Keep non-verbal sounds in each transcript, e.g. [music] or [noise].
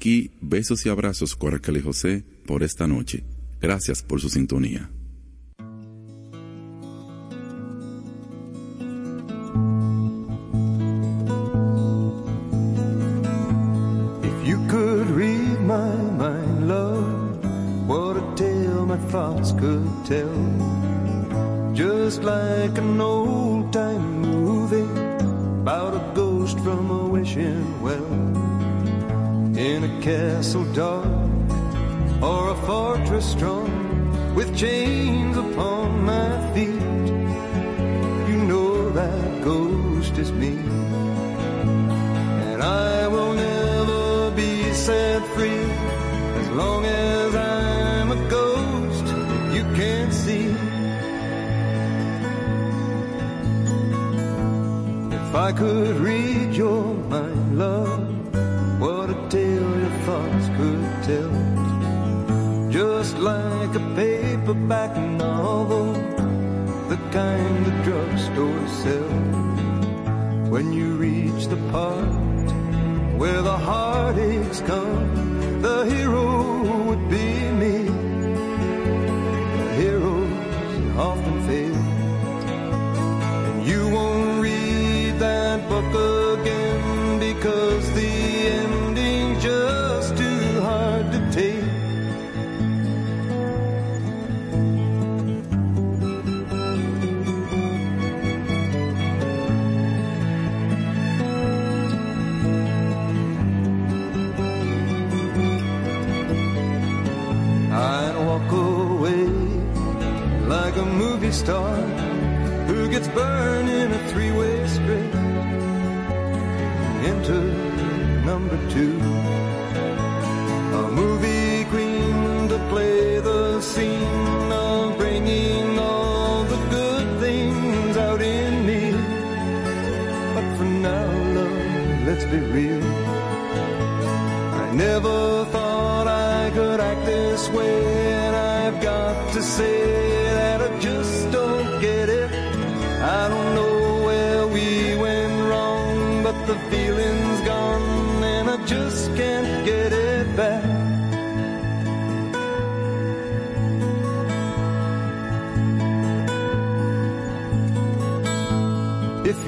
aquí, besos y abrazos Coracle José por esta noche. Gracias por su sintonía.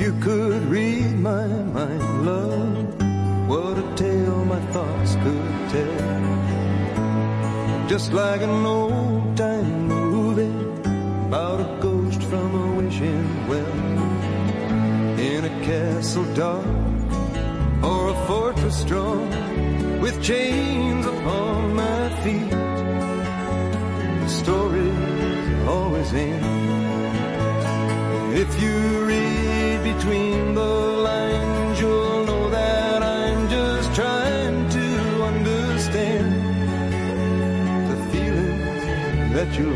You could read my mind, love, what a tale my thoughts could tell. Just like an old time movie about a ghost from a wishing well. In a castle dark or a fortress strong with chains upon my feet. The story's always in. I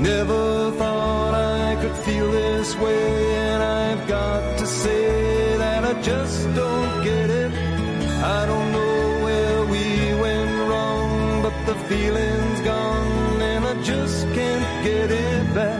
never thought I could feel this way, and I've got to say that I just don't get it. I don't know where we went wrong, but the feeling's gone, and I just can't get it back.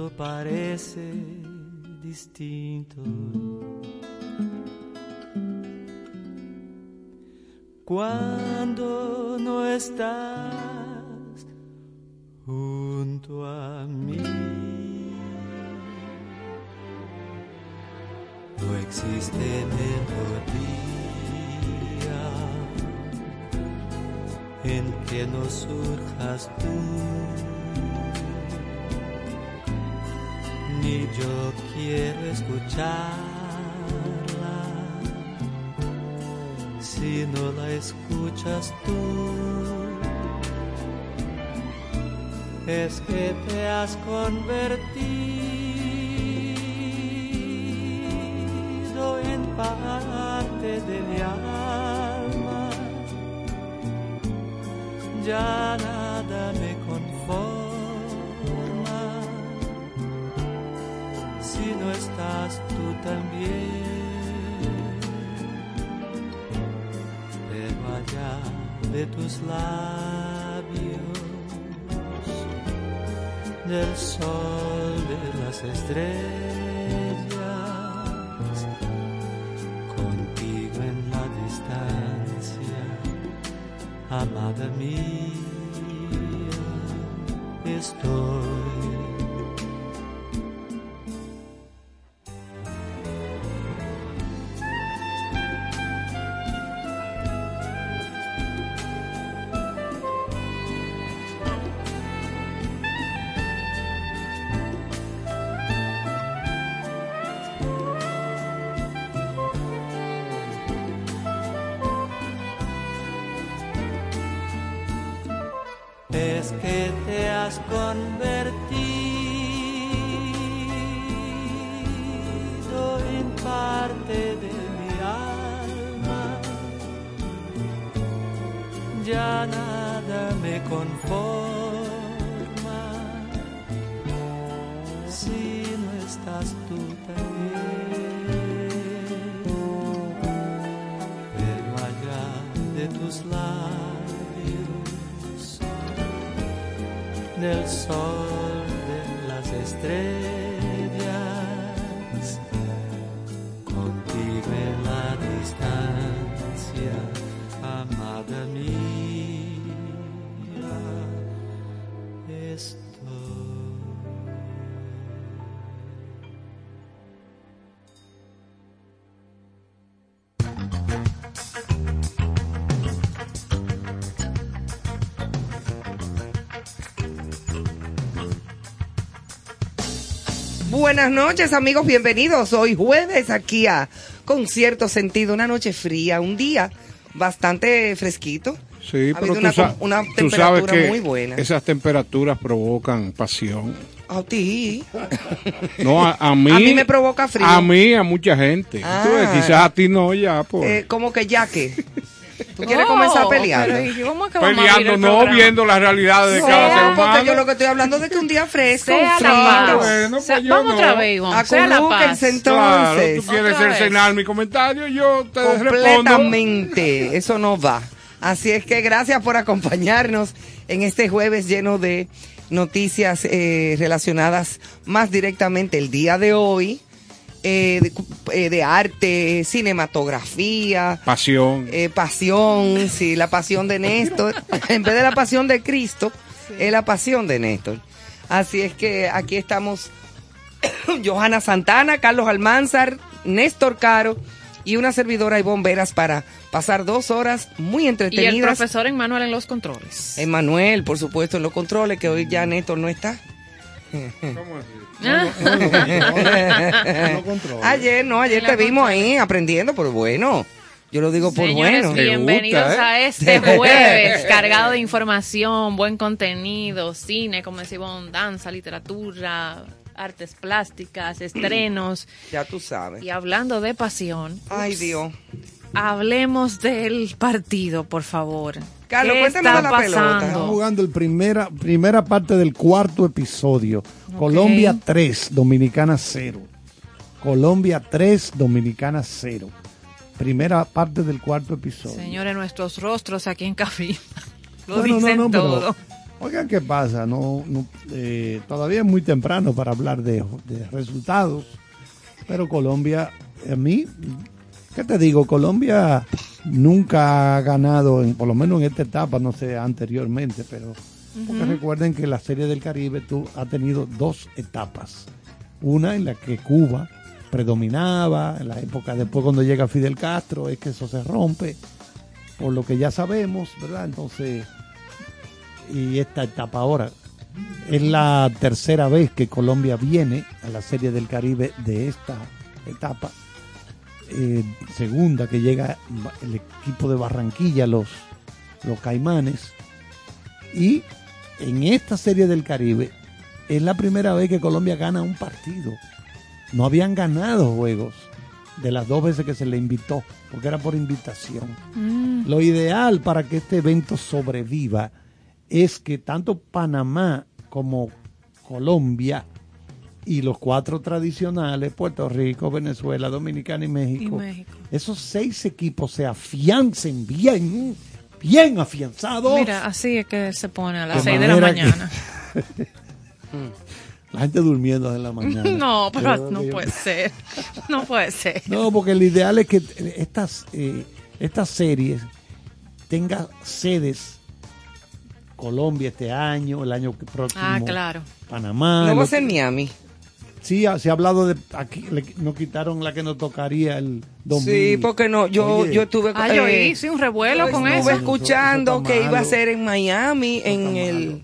mundo parece distinto. Cuando no estás junto a mí. no existe melodía en que no surjas tú, yo quiero escucharla si no la escuchas tú. Es que te has convertido en parte de mi alma. Ya tú también. Pero allá de tus labios del sol de las estrellas, contigo en la distancia, amada mía, Buenas noches amigos, bienvenidos. Hoy jueves aquí a Con cierto sentido, una noche fría, un día bastante fresquito. Sí, Ha pero tú, una, sa- una tú sabes temperatura que muy buena. esas temperaturas provocan pasión. A ti. [laughs] No, a, a mí. A mí me provoca frío. A mí, a mucha gente. Ah. Tú ves, quizás a ti no, ya, pues. Eh, como que ya que. ¿Tú quieres comenzar peleando? pero ¿y cómo es que vamos a abrir Peleando, el no programa? viendo las realidades de No, cada ser porque humano. yo lo que estoy hablando es de que un día fresco, Sea un la. Bueno, pues Sea- vamos no. otra vez, Ivonne. Sea la paz. Acurrúquense Claro, entonces. tú quieres cercenar mi comentario, yo te respondo. Completamente, eso no va. Así es que gracias por acompañarnos en este jueves lleno de noticias eh, relacionadas más directamente el día de hoy, eh, de, eh, de arte, cinematografía, Pasión. eh, pasión, sí, la pasión de Néstor. [laughs] en vez de la pasión de Cristo, es la pasión de Néstor. Así es que aquí estamos [coughs] Johanna Santana, Carlos Almanzar, Néstor Caro y una servidora y bomberas para pasar dos horas muy Y el entretenidas. profesor Emmanuel en los controles. Emanuel, por supuesto, en los controles, que hoy ya Néstor no está. ¿Cómo así? ayer, no, ayer te vimos ahí aprendiendo, pero bueno, yo lo digo por Señores, bueno. Bienvenidos gusta, ¿eh? a este [laughs] jueves cargado de información, buen contenido, cine, como decimos, danza, literatura, artes plásticas, [clears throat] estrenos. Ya tú sabes. Y hablando de pasión, Ay, Dios. hablemos del partido, por favor. Carlos, ¿Qué cuéntanos está de la pelota. pasando? Están jugando el primera, primera parte del cuarto episodio. Colombia 3, Dominicana 0. Colombia 3, Dominicana 0. Primera parte del cuarto episodio. Señores, nuestros rostros aquí en cabina [laughs] lo Bueno, no, dicen no, pero- todo. Oigan, ¿qué pasa? No, no, eh, todavía es muy temprano para hablar de, de resultados, pero Colombia, a mí, ¿qué te digo? Colombia nunca ha ganado, en, por lo menos en esta etapa, no sé anteriormente, pero porque recuerden que la Serie del Caribe tú, ha tenido dos etapas. Una en la que Cuba predominaba, en la época después cuando llega Fidel Castro, es que eso se rompe, por lo que ya sabemos, ¿verdad? Entonces y esta etapa ahora. Es la tercera vez que Colombia viene a la Serie del Caribe de esta etapa. Eh, segunda que llega el equipo de Barranquilla, los, los Caimanes. Y en esta Serie del Caribe es la primera vez que Colombia gana un partido. No habían ganado juegos de las dos veces que se le invitó, porque era por invitación. Mm. Lo ideal para que este evento sobreviva es que tanto Panamá como Colombia y los cuatro tradicionales, Puerto Rico, Venezuela, Dominicana y México, Y México. esos seis equipos se afiancen bien, bien afianzados. Mira, así es que se pone a las De 6 de la manera que- mañana. [laughs] La gente durmiendo en la mañana. [laughs] No, pero no yo- puede ser. No puede ser. No, porque el ideal es que estas, eh, estas series tengan sedes. Colombia este año, el año próximo. Ah, claro. Panamá. No va a ser Miami. Sí, se ha hablado de. Aquí le- nos quitaron la que nos tocaría el domingo. Sí, porque no, yo, Oye, yo estuve Ah, yo eh, hice un revuelo con estuve eso. escuchando Eso está que iba a ser en Miami, en el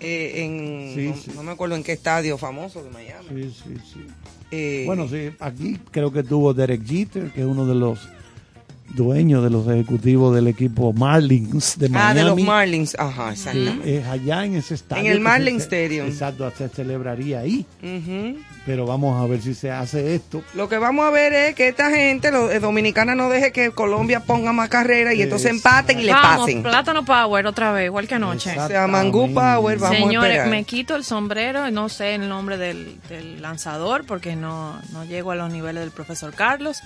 eh, en Sí, no, sí. no me acuerdo en qué estadio famoso de Miami. Sí, sí, sí. Eh, Bueno, sí, aquí creo que tuvo Derek Jeter, que es uno de los dueños de los ejecutivos del equipo Marlins de Miami. ah, de los Marlins, ajá, exactamente. es allá en ese estadio. En el que Marlins Stadium. Exacto, se celebraría ahí. Pero vamos a ver si se hace esto. Lo que vamos a ver es que esta gente, los eh, dominicana, no deje que Colombia ponga más carreras y entonces empaten y le Vamos, pasen. Plátano Power otra vez, igual que anoche. O sea, Mangú Power, vamos a Señores, me quito el sombrero, no sé el nombre del, del lanzador porque no, no llego a los niveles del profesor Carlos,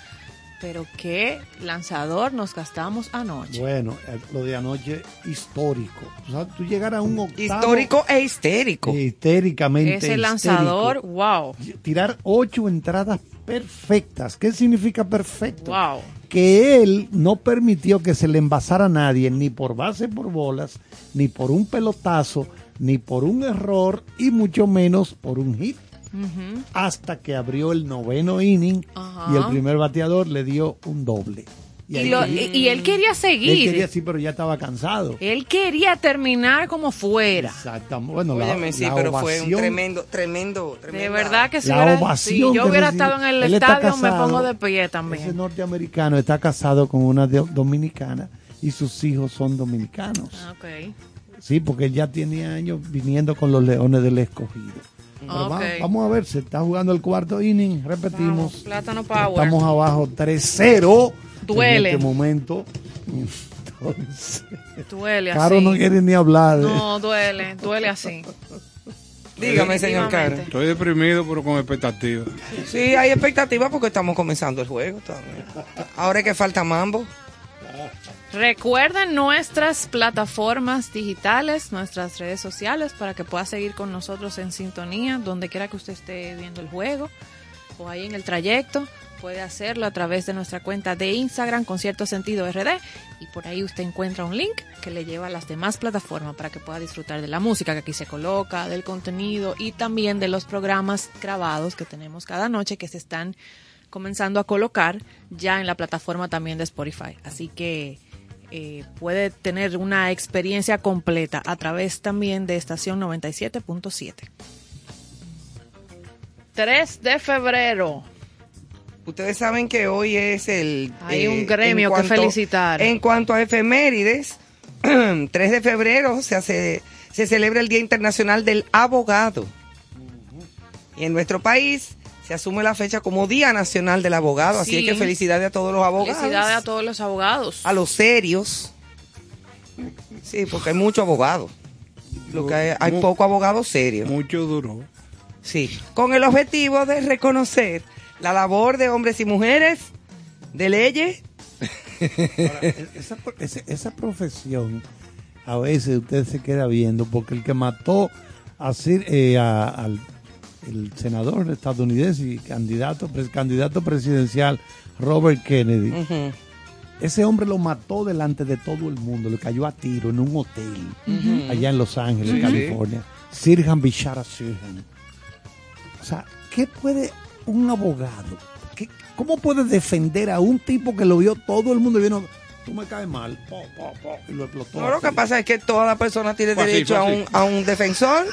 pero qué lanzador nos gastamos anoche. Bueno, eh, lo de anoche histórico. O sea, tú llegar a un octavo. Histórico e histérico. histéricamente. Ese lanzador, histérico. wow, Tirar ocho entradas perfectas. ¿Qué significa perfecto? wow. que él no permitió que se le envasara a nadie, ni por base por bolas, ni por un pelotazo, ni por un error, y mucho menos por un hit. Hasta que abrió el noveno inning y el primer bateador le dio un doble. Y, ahí- lo- y- y él quería él seguir. quería sí, pero ya estaba cansado. Él quería terminar como fuera. Exactamente. Bueno, la, Óyeme, sí, la pero fue un ovación- tremendo, tremendo, De verdad que si, La hubiera- ovación si yo que hubiera recibió. estado en el Él estadio, me pongo de pie Ese también. norteamericano está casado con una dominicana y sus hijos son dominicanos. Ah, Ok. Sí, porque él ya tiene años viniendo con los Leones del Escogido. Pero va- Ok. vamos a ver, se está jugando el cuarto inning, repetimos. Vamos, Plátano Power. Estamos abajo 3-0 Duele. en este momento. Entonces, Duele así. Caro no quiere ni hablar. No, duele, duele así. Dígame, señor Caro. Estoy deprimido, pero con expectativa. Sí, hay expectativas porque estamos comenzando el juego también. Ahora es que falta mambo. Recuerden nuestras plataformas digitales, nuestras redes sociales, para que pueda seguir con nosotros en sintonía, donde quiera que usted esté viendo el juego o ahí en el trayecto. Puede hacerlo a través de nuestra cuenta de Instagram con cierto sentido RD y por ahí usted encuentra un link que le lleva a las demás plataformas para que pueda disfrutar de la música que aquí se coloca, del contenido y también de los programas grabados que tenemos cada noche que se están comenzando a colocar ya en la plataforma también de Spotify. Así que eh, puede tener una experiencia completa a través también de estación 97.7. 3 de febrero. Ustedes saben que hoy es el... eh, Hay un gremio en que felicitar. En cuanto a efemérides, [clears throat] 3 de febrero se, hace, se celebra el Día Internacional del Abogado. Y en nuestro país se asume la fecha como Día Nacional del Abogado. Así es que felicidades a todos los abogados. Felicidades a todos los abogados. a los serios. Sí, porque hay muchos abogados. Lo que hay, hay Mu- pocos abogados serios. Mucho duró. Sí, con el objetivo de reconocer la labor de hombres y mujeres de leyes. Ahora, e- esa, esa- esa profesión a veces usted se queda viendo porque el que mató a, Sir- eh, a- al el senador estadounidense y candidato, candidato presidencial Robert Kennedy, ese hombre lo mató delante de todo el mundo, le cayó a tiro en un hotel allá en Los Ángeles, Sí. California. Sirhan Bishara Sirhan. O sea, ¿qué puede un abogado? ¿Qué- ¿Cómo puede defender a un tipo que lo vio todo el mundo y vino, tú me caes mal, po, po, po, y lo explotó? No, lo que pasa es que toda persona tiene derecho a un, a un defensor.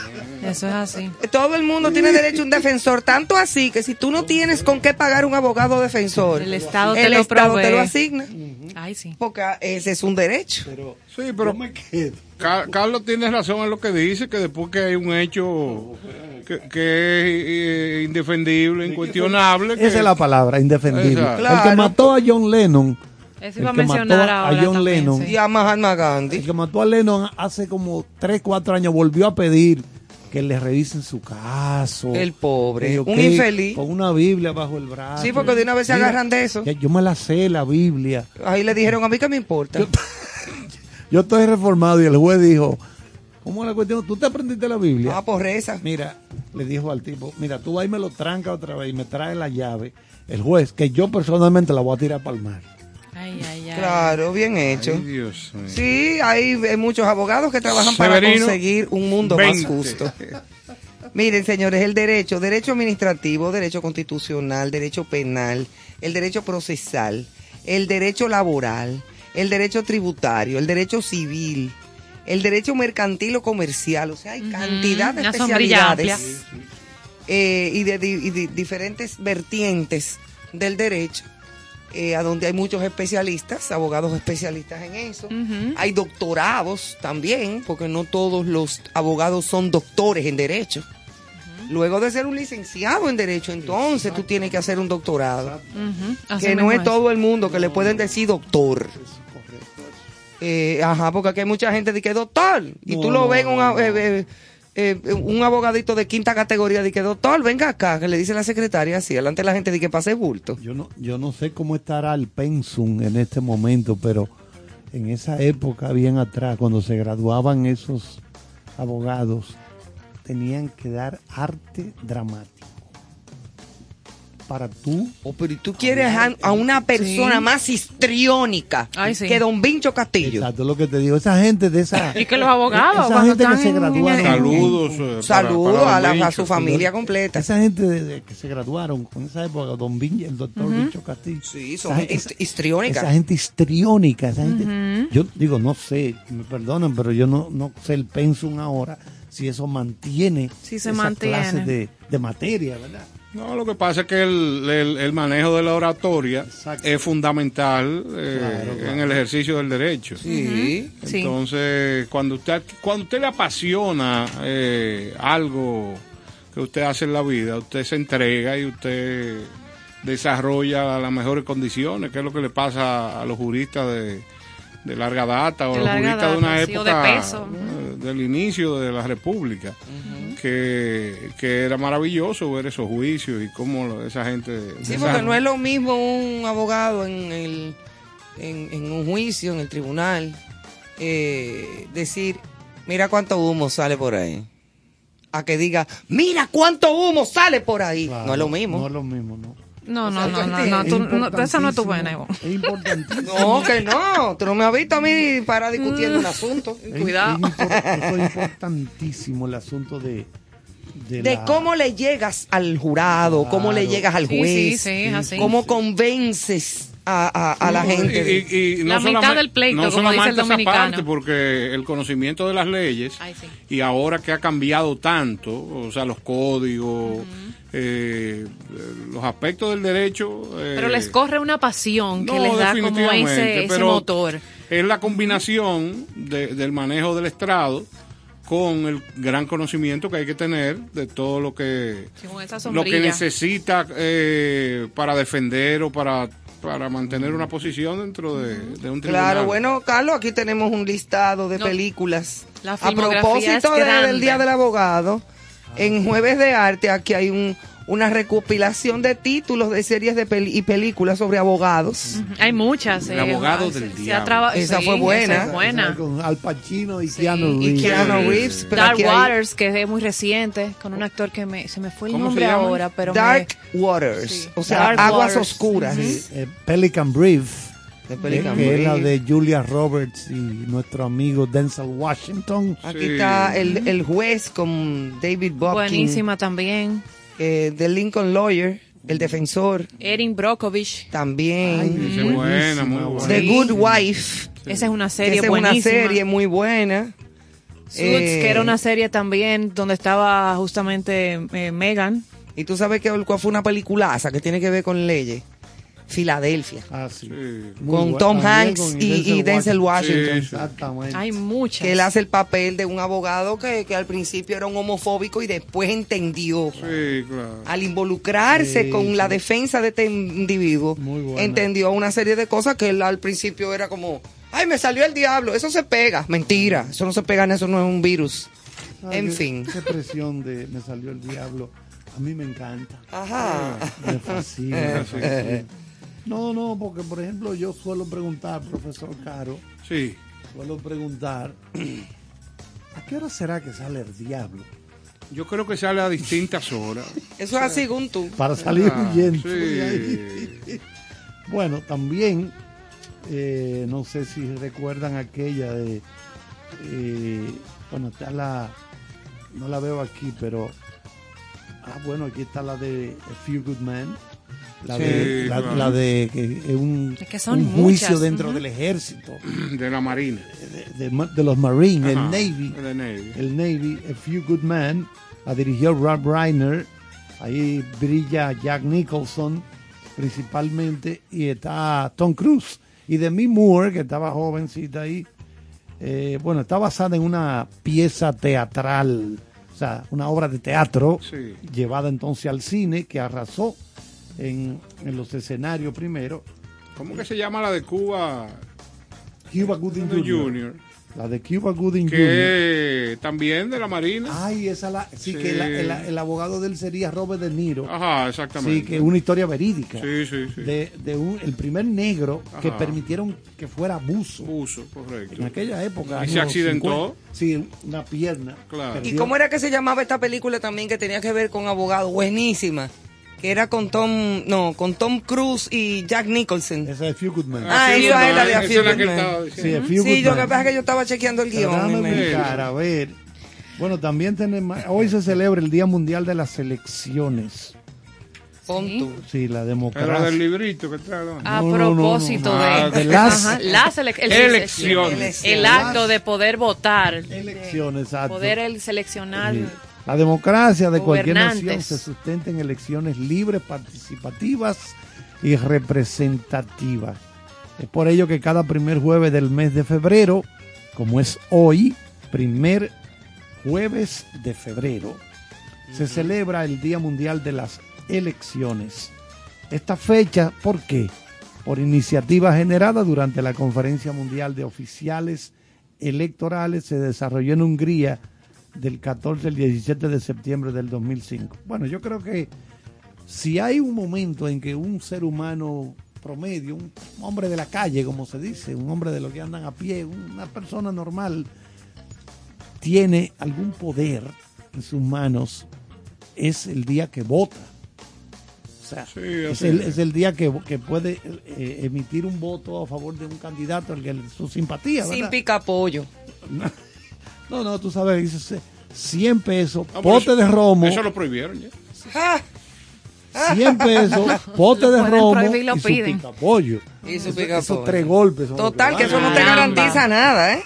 Eso es así. Todo el mundo tiene derecho a un defensor, tanto así que si tú no tienes con qué pagar un abogado defensor, El Estado te el lo Estado te lo asigna, Ay, sí. porque ese es un derecho. Pero Sí, pero me [laughs] quedo. Carlos tiene razón en lo que dice, que después que hay un hecho que, que es eh, indefendible, incuestionable. que- Esa es la palabra, indefendible. Exacto. El que mató a John Lennon, Eso El iba a que mató mencionar a ahora John también, Lennon. sí. Y a Mahatma el Gandhi. que mató a Lennon hace como 3, 4 años, volvió a pedir que le revisen su caso. El pobre, Que un infeliz. Con una Biblia bajo el brazo. Sí, porque de una vez se agarran de eso. yo me la sé, la Biblia. Ahí le dijeron, a mí que me importa. [laughs] Yo estoy reformado y el juez dijo, ¿cómo es la cuestión? ¿Tú te aprendiste la Biblia? Ah, por reza. Mira, le dijo al tipo, mira, tú y me lo tranca otra vez y me trae la llave. El juez, que yo personalmente la voy a tirar para el mar. Ay, ay, ay. Claro, bien hecho. Ay, Dios mío. Sí, hay eh, muchos abogados que trabajan para conseguir un mundo más 20. justo. [laughs] Miren, señores, el derecho, derecho administrativo, derecho constitucional, derecho penal, el derecho procesal, el derecho laboral, el derecho tributario, el derecho civil, el derecho mercantil o comercial, o sea, hay cantidad de especialidades eh, y de, di- y de diferentes vertientes del derecho, eh, a donde hay muchos especialistas, abogados especialistas en eso. Hay doctorados también, porque no todos los abogados son doctores en derecho. Luego de ser un licenciado en derecho, entonces tú tienes que hacer un doctorado. Que no es todo el mundo que le pueden decir doctor. Eh, ajá, porque aquí hay mucha gente que doctor. Y tú lo no, ves en un, no, no. eh, eh, eh, un abogadito de quinta categoría de que doctor, venga acá, que le dice la secretaria así, delante de la gente de que pase bulto. Yo no, yo no sé cómo estará el pensum en este momento, pero en esa época, bien atrás, cuando se graduaban esos abogados, tenían que dar arte dramático. Para tú Oh, pero ¿y tú quieres a, a una persona Sí. más histriónica Ay, sí. que don Vincho Castillo. Exacto, lo que te digo. Esa gente de esa. [laughs] Y que los abogados, Esa gente que se en- Saludos. eh, Saludos para a, la- a Vincho. su familia completa. Esa gente de, de que se graduaron con esa época, don Vinci, el doctor Vincho Castillo. Sí, Esa son gente- hist- histriónicas. Esa gente histriónica, esa gente. Yo digo, no sé, me perdonan, pero yo no, no sé el pensum ahora, si eso mantiene Sí se esa mantiene. clase de, de materia, ¿verdad? No, lo que pasa es que el, el- el manejo de la oratoria Exacto. es fundamental eh, Claro, claro. en el ejercicio del derecho. Sí. Sí. Entonces, cuando usted cuando usted le apasiona eh, algo que usted hace en la vida, usted se entrega y usted desarrolla las mejores condiciones, que es lo que le pasa a los juristas de, de larga data o De los juristas de una sí, o de época peso. eh, del inicio de la República, que, que era maravilloso ver esos juicios y cómo esa gente... Sí, esa- porque no es lo mismo un abogado en, el, en, en un juicio, en el tribunal, eh, decir, mira cuánto humo sale por ahí. A que diga, mira cuánto humo sale por ahí. Claro, no es lo mismo. No es lo mismo, no. No, no, no, no, es no, tú- no, importantísimo, esa no es tu buena. Es importantísimo. [laughs] No, que no. Tú no me has visto a mí para discutir un asunto. Es- [laughs] Cuidado. es impor- eso es importantísimo el asunto de... De, De la- cómo le llegas al jurado, cómo le llegas al juez, sí, sí, es así. cómo convences a, a- a la gente. Y- y- La mitad del pleito, no como dice el solamente esa parte, porque el conocimiento de las leyes Ay, sí. y ahora que ha cambiado tanto, o sea, los códigos, eh, los aspectos del derecho. eh, Pero les corre una pasión que no, les da como ese, ese pero motor. Es la combinación de- del manejo del estrado con el gran conocimiento que hay que tener de todo lo que lo que necesita eh, para defender o para, para mantener una posición dentro de, de un tribunal. Claro, bueno, Carlos, aquí tenemos un listado de No. películas. La a propósito de- del. Día del Abogado, En Jueves de Arte aquí hay un, una recopilación de títulos de series de peli- y películas sobre abogados. Hay muchas. El eh, abogado se- del se ha diablo. traba- Esa sí, fue buena. esa es buena. Con Al Pacino y Sí. Keanu Y Reeves. Keanu Reeves. pero Dark hay Waters, que es muy reciente, con un actor que me, se me fue el ¿Cómo se nombre ahora, pero me- Dark Waters, Sí. o sea, Dark aguas Waters. oscuras. Sí, eh, Pelican Brief. De que- Pelican que es la de Julia Roberts y nuestro amigo Denzel Washington. Aquí Sí. está el, el juez con David Bobkin. buenísima también. Eh, The Lincoln Lawyer, el defensor, Erin Brockovich, también. Ay, Esa es buena, muy buena. The. Good Wife. esa es una serie esa es una serie muy buena. Suits, Eh, que era una serie también donde estaba justamente eh, Megan. Y tú sabes que cuál fue una peliculaza que tiene que ver con leyes. Filadelfia. Ah, sí. Muy con. Tom Hanks con y, y Denzel Washington. Sí, Exactamente. Hay muchas. Que él hace el papel de un abogado que, que al principio era un homofóbico y después entendió. Sí, claro. Al involucrarse Sí, con sí. la defensa de este individuo, Muy entendió una serie de cosas que él al principio era como, ay, me salió el diablo, eso se pega. Mentira, eso no se pega, eso no es un virus. Ay, en qué- fin. Qué presión de me salió el diablo. A mí me encanta. Ajá. Me fascina. me [laughs] fascina. No, no, porque por ejemplo yo suelo preguntar, profesor Caro, Sí. suelo preguntar, [clears throat] ¿a qué hora será que sale el diablo? Yo creo que sale a distintas horas. [laughs] Eso es así, según tú. Para salir Ah, huyendo. sí. [laughs] Bueno, también, eh, no sé si recuerdan aquella de, eh, bueno, está la, no la veo aquí, pero, ah, bueno, aquí está la de A Few Good Men, la, Sí, de, la, claro. la de que es un, Es que son un juicio muchas, dentro del ejército, De la Marina. de, de- de los Marines, el Navy, el Navy, A Few Good Men, la dirigió Rob Reiner, ahí brilla Jack Nicholson principalmente, y está Tom Cruise, y Demi Moore, que estaba jovencita ahí, eh, bueno, está basada en una pieza teatral, o sea, una obra de teatro Sí. llevada entonces al cine, que arrasó en, en los escenarios primero, ¿Cómo que se llama la de Cuba Cuba Gooding Jr. Junior? La de Cuba Gooding Jr. Que también de la Marina. Ay, esa la, sí, Sí. que la- el, el abogado de él sería Robert De Niro. Ajá, exactamente. Sí, que es una historia verídica. Sí, sí, sí. De, de un, el primer negro que permitieron que fuera abuso. Uso, correcto. En aquella época. ¿Y se accidentó? 50. Sí, una pierna. Claro. ¿Y cómo era que se llamaba esta película también que tenía que ver con abogados? Buenísima. Que era con Tom, no, con Tom Cruise y Jack Nicholson. Esa es Few Good Men. Ah, sí, esa es la de A Few Good Men. sí. A Few Sí, Good lo que pasa es que yo estaba chequeando el Pero guion. déjame a ver. Bueno, también tenemos. Hoy se celebra el Día Mundial de las Elecciones. Pon tú. Sí, la Era democracia. del librito que trae. A No, no, no, propósito no. de, Ah, de las- Ajá, las elec- el- Elecciones. El acto de poder votar. Elecciones, exacto. Poder el seleccionar. Sí. La democracia de cualquier nación se sustenta en elecciones libres, participativas y representativas. Es por ello que cada primer jueves del mes de febrero, como es hoy, primer jueves de febrero, se celebra el Día Mundial de las Elecciones. Esta fecha, ¿por qué? Por iniciativa generada durante la Conferencia Mundial de Oficiales Electorales, se desarrolló en Hungría del 14 al 17 de septiembre del 2005. Bueno, yo creo que si hay un momento en que un ser humano promedio, un hombre de la calle, como se dice, un hombre de los que andan a pie, una persona normal, tiene algún poder en sus manos, es el día que vota. O sea, Sí, es, el, es. el día que, que puede eh, emitir un voto a favor de un candidato, el que su simpatía, Sin ¿verdad? pica pollo. No, no, tú sabes, dices 100 pesos, Ah, pote eso- de romo, Eso lo prohibieron ya. Ah, 100 pesos, pote Lo de romo y lo y su piden. picapollo. Y su Eso- picapollo. Esos tres golpes. son Total, que eso no te garantiza nada, ¿eh?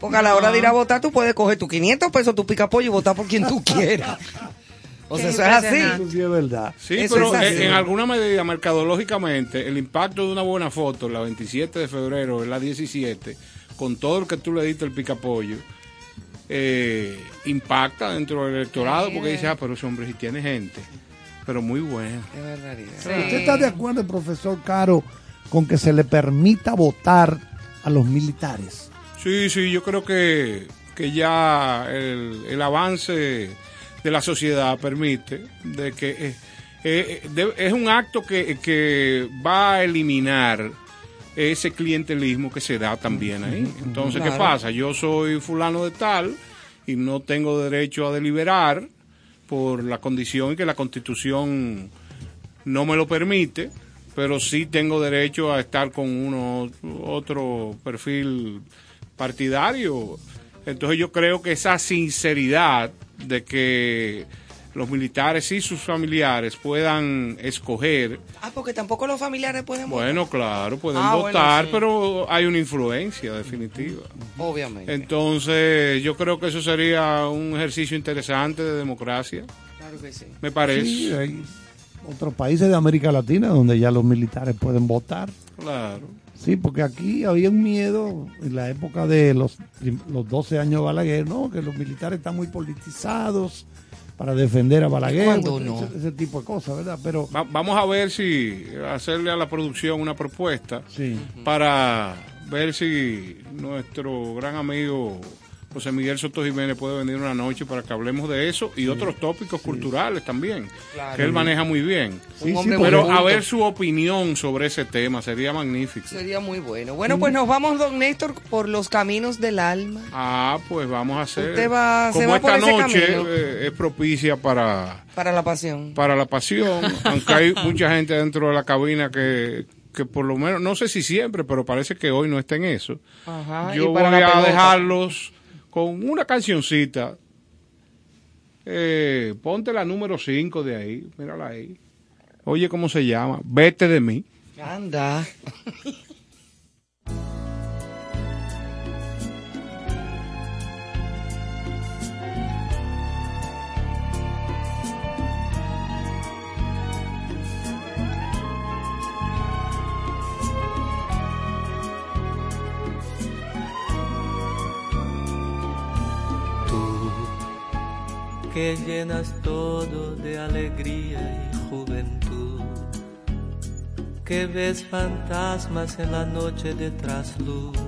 Porque a la hora de ir a votar tú puedes coger tus 500 pesos, tu pica pollo y votar por quien tú [laughs] quieras. O sea, eso es así. Eso sí es verdad. Sí, Eso pero en alguna medida, mercadológicamente, el impacto de una buena foto, la 27 de febrero, la 17, con todo lo que tú le diste el picapollo, eh, impacta dentro del electorado porque dice, ah, pero ese hombre sí tiene gente. Pero muy buena. Qué barbaridad. ¿Usted está de acuerdo, profesor Caro, con que se le permita votar a los militares? Sí, sí, yo creo que, que ya el, el avance de la sociedad permite de que eh, eh, de- es un acto que, que va a eliminar ese clientelismo que se da también ahí. Entonces, ¿qué pasa? Yo soy fulano de tal y no tengo derecho a deliberar por la condición que la constitución no me lo permite, pero sí tengo derecho a estar con uno otro perfil partidario. Entonces yo creo que esa sinceridad de que los militares y sus familiares puedan escoger, Ah, porque tampoco los familiares pueden votar. bueno, claro, pueden Ah, bueno, votar, sí. pero hay una influencia definitiva. Obviamente. Entonces yo creo que eso sería un ejercicio interesante de democracia, claro que sí. me parece. Sí, hay otros países de América Latina donde ya los militares pueden votar. Claro. Sí, porque aquí había un miedo en la época de los, los 12 años de Balaguer, ¿no? Que los militares están muy politizados para defender a Balaguer. ¿Cuándo pues, no? Ese, ese tipo de cosas, ¿verdad? Pero Va- vamos a ver si hacerle a la producción una propuesta sí. para ver si nuestro gran amigo José Miguel Soto Jiménez puede venir una noche para que hablemos de eso y otros tópicos culturales también, Claro. que él maneja muy bien. Un hombre Pero a ver su opinión sobre ese tema sería magnífico. Sería muy bueno. Bueno, pues nos vamos, don Néstor, por los caminos del alma. Ah, pues vamos a hacer. Usted va- se como va por esta ese noche eh, es propicia para, Para la pasión. para la pasión, [laughs] aunque hay mucha gente dentro de la cabina que, que por lo menos, no sé si siempre, pero parece que hoy no está en eso. Ajá, Yo voy a pelota. dejarlos con una cancioncita. Eh, ponte la número 5 de ahí, mírala ahí. Oye, ¿cómo se llama? Vete de mí. Anda. [laughs] que llenas todo de alegría y juventud, que ves fantasmas en la noche de trasluz.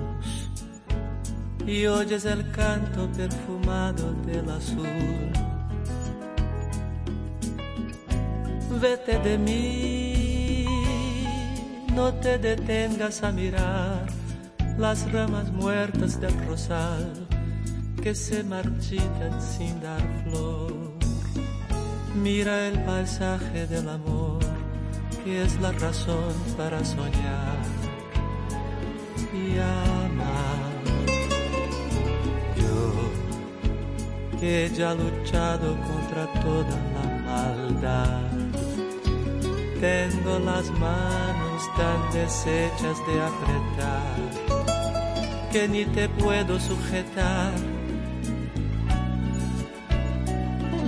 Y oyes el canto perfumado del azul. Vete de mí, no te detengas a mirar las ramas muertas del rosal que se marchitan sin dar flor. Mira el paisaje del amor, que es la razón para soñar y amar. Yo, que ya he luchado contra toda la maldad, tengo las manos tan deshechas de apretar que ni te puedo sujetar.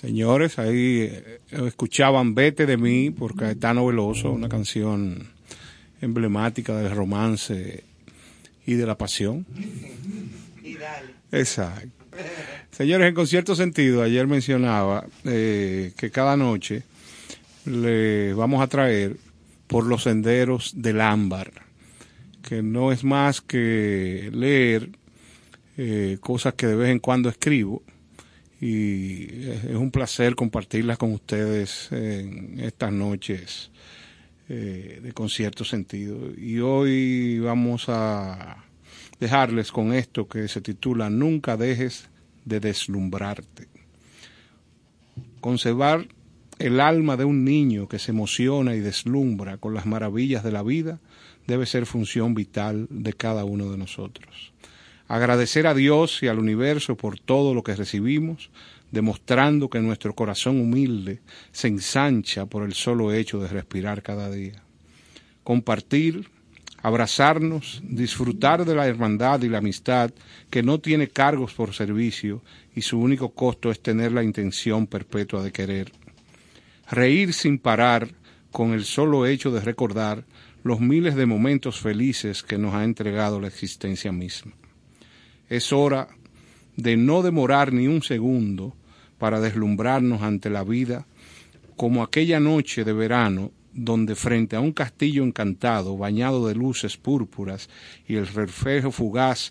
Señores, ahí eh, escuchaban Vete de mí por Caetano Veloso, una canción emblemática del romance y de la pasión. Y dale. Exacto. Señores, en concierto sentido, ayer mencionaba eh, que cada noche le vamos a traer por los senderos del ámbar, que no es más que leer eh, cosas que de vez en cuando escribo y es un placer compartirlas con ustedes en estas noches eh, de concierto sentido. Y hoy vamos a dejarles con esto que se titula Nunca dejes de deslumbrarte. Conservar el alma de un niño que se emociona y deslumbra con las maravillas de la vida debe ser función vital de cada uno de nosotros. Agradecer a Dios y al universo por todo lo que recibimos, demostrando que nuestro corazón humilde se ensancha por el solo hecho de respirar cada día. Compartir, abrazarnos, disfrutar de la hermandad y la amistad que no tiene cargos por servicio y su único costo es tener la intención perpetua de querer. Reír sin parar con el solo hecho de recordar los miles de momentos felices que nos ha entregado la existencia misma. Es hora de no demorar ni un segundo para deslumbrarnos ante la vida como aquella noche de verano donde frente a un castillo encantado, bañado de luces púrpuras y el reflejo fugaz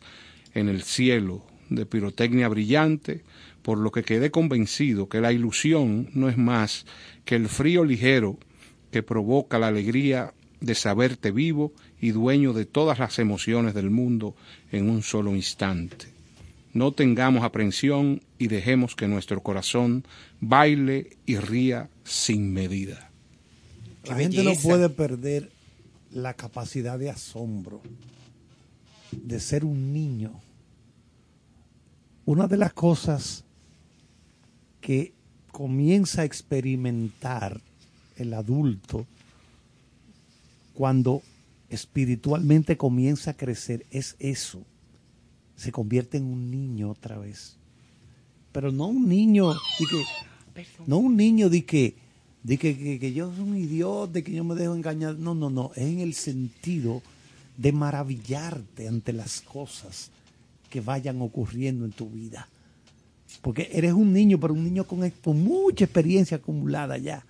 en el cielo de pirotecnia brillante, por lo que quedé convencido que la ilusión no es más que el frío ligero que provoca la alegría de saberte vivo y dueño de todas las emociones del mundo en un solo instante. No tengamos aprensión y dejemos que nuestro corazón baile y ría sin medida. La gente no puede perder la capacidad de asombro, de ser un niño. Una de las cosas que comienza a experimentar el adulto cuando espiritualmente comienza a crecer es eso. Se convierte en un niño otra vez. Pero no un niño de que, no un niño de que, de que, que, yo soy un idiota, de que yo me dejo engañar. No, no, no. Es en el sentido de maravillarte ante las cosas que vayan ocurriendo en tu vida. Porque eres un niño, pero un niño con, con mucha experiencia acumulada ya.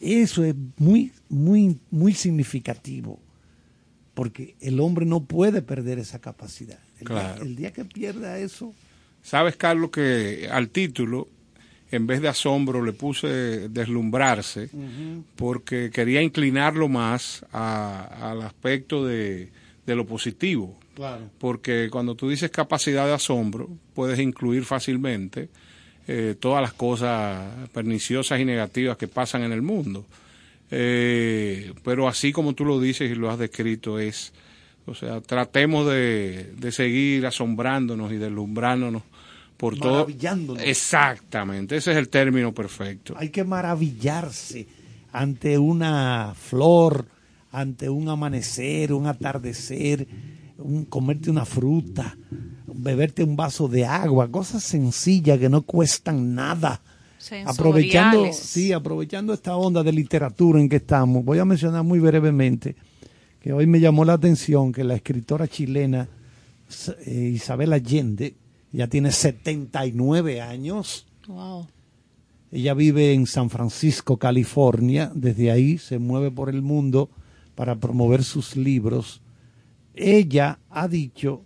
Eso es muy, muy, muy significativo. Porque el hombre no puede perder esa capacidad. El, día, el día que pierda eso. Sabes, Carlos, que al título en vez de asombro le puse deslumbrarse porque quería inclinarlo más al aspecto de, lo positivo. Porque cuando tú dices capacidad de asombro, puedes incluir fácilmente eh, todas las cosas perniciosas y negativas que pasan en el mundo. Eh, pero así como tú lo dices y lo has descrito, es, o sea, tratemos de, de seguir asombrándonos y deslumbrándonos por todo. Exactamente, ese es el término perfecto. Hay que maravillarse ante una flor, ante un amanecer, un atardecer, un, comerte una fruta, beberte un vaso de agua, cosas sencillas que no cuestan nada. Aprovechando, sí, aprovechando esta onda de literatura en que estamos, voy a mencionar muy brevemente que hoy me llamó la atención que la escritora chilena eh, Isabel Allende, ella tiene 79 años. Wow. Ella vive en San Francisco, California. Desde ahí se mueve por el mundo para promover sus libros. Ella ha dicho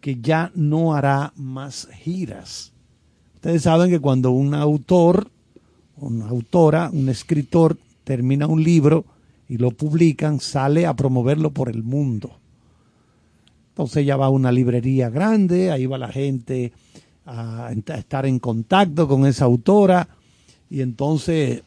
que ya no hará más giras. Ustedes saben que cuando un autor, una autora, un escritor termina un libro y lo publican, sale a promoverlo por el mundo. Entonces ella va a una librería grande, ahí va la gente a, estar en contacto con esa autora y entonces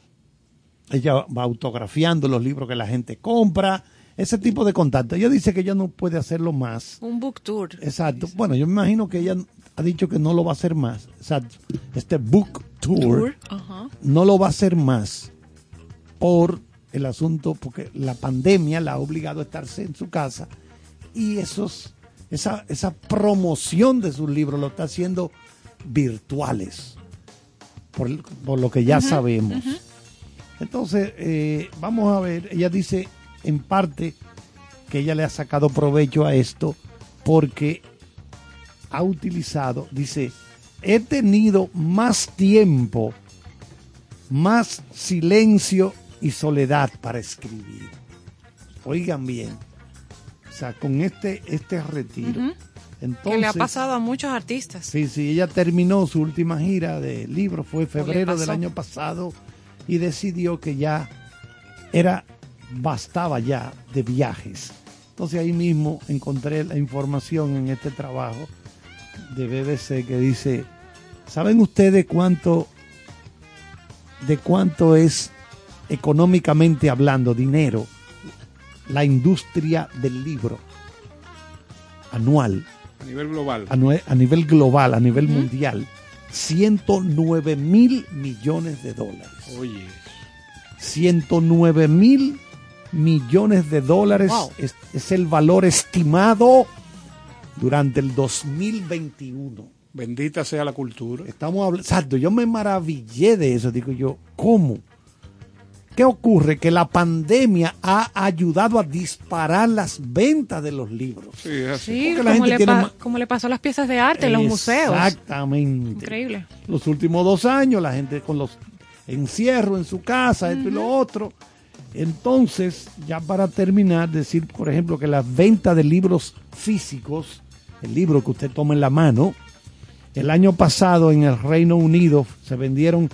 ella va autografiando los libros que la gente compra, ese tipo de contacto. Ella dice que ella no puede hacerlo más. Un book tour. Exacto. Bueno, yo me imagino que ella ha dicho que no lo va a hacer más. Exacto. Este book tour, no lo va a hacer más por el asunto, porque la pandemia la ha obligado a estarse en su casa y esos, esa, esa promoción de sus libros lo está haciendo virtuales, por, lo que ya sabemos. Entonces, eh, vamos a ver, ella dice en parte que ella le ha sacado provecho a esto porque ha utilizado, dice, he tenido más tiempo, más silencio y soledad para escribir. Oigan bien, o sea, con este, este retiro, Entonces, que le ha pasado a muchos artistas. Sí, sí, ella terminó su última gira de libro, fue febrero del año pasado, y decidió que ya era, bastaba ya de viajes. Entonces ahí mismo encontré la información en este trabajo de BBC que dice, ¿saben ustedes cuánto, de cuánto es económicamente hablando, dinero, la industria del libro anual? A nivel global. a, nue- a nivel global, a nivel mundial, 109 mil millones de dólares. Oye, 109 mil millones de dólares Wow. es, es el valor estimado durante el 2021. bendita sea la cultura. Estamos hablando, exacto, yo me maravillé de eso, digo yo, ¿cómo? ¿Qué ocurre? Que la pandemia ha ayudado a disparar las ventas de los libros. Sí, así. Sí, Porque la como gente le, tiene pa- ma- como le pasó a las piezas de arte en los museos. Exactamente. Increíble. Los últimos dos años, la gente con los encierros en su casa, esto y lo otro. Entonces, ya para terminar, decir, por ejemplo, que las ventas de libros físicos, el libro que usted toma en la mano, el año pasado en el Reino Unido se vendieron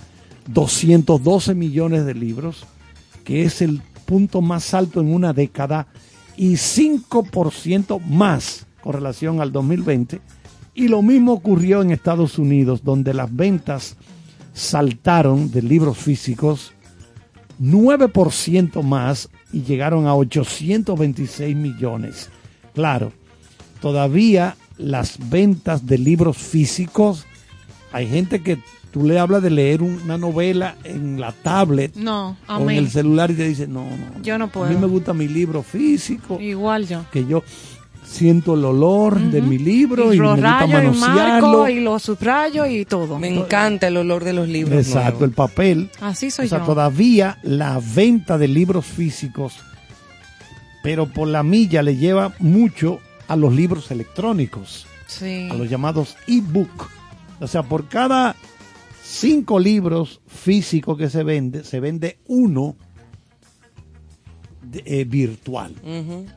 212 millones de libros, que es el punto más alto en una década, y 5% más con relación al 2020. Y lo mismo ocurrió en Estados Unidos, donde las ventas saltaron de libros físicos 9% más y llegaron a 826 millones. Claro, todavía las ventas de libros físicos, hay gente que tú le hablas de leer una novela en la tablet No, o en el celular y te dice, no, no, Yo no a mí puedo. me gusta mi libro físico, Igual yo. que yo siento el olor de mi libro y, lo me gusta rayo y manosearlo. y lo subrayo y todo. Me encanta el olor de los libros. Exacto, nuevos. el papel. Así soy o sea, yo. todavía la venta de libros físicos, pero por la milla le lleva mucho a los libros electrónicos, Sí. a los llamados e-book. O sea, por cada cinco libros físicos que se vende, se vende uno de- eh, virtual.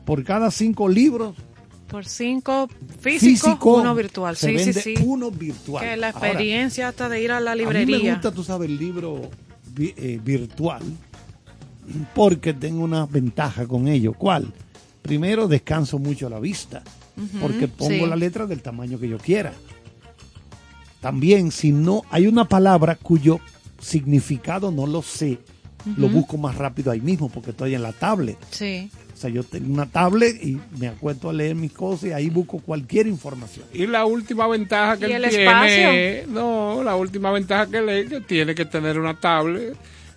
Por cada cinco libros Por cinco físicos, físicos, uno virtual. se Sí, sí, vende sí. uno virtual. Que la Ahora, experiencia hasta de ir a la A mí me librería. gusta, tú sabes, el libro eh, virtual porque tengo una ventaja con ello. ¿Cuál? Primero, descanso mucho la vista porque pongo sí. la letra del tamaño que yo quiera. También, si no hay una palabra cuyo significado no lo sé, lo busco más rápido ahí mismo porque estoy en la tablet. Sí. Sea, yo tengo una tablet y me acuesto a leer mis cosas y ahí busco cualquier información. Y la última ventaja que ¿Y él el tiene, no, la última ventaja que le que tiene que tener una tablet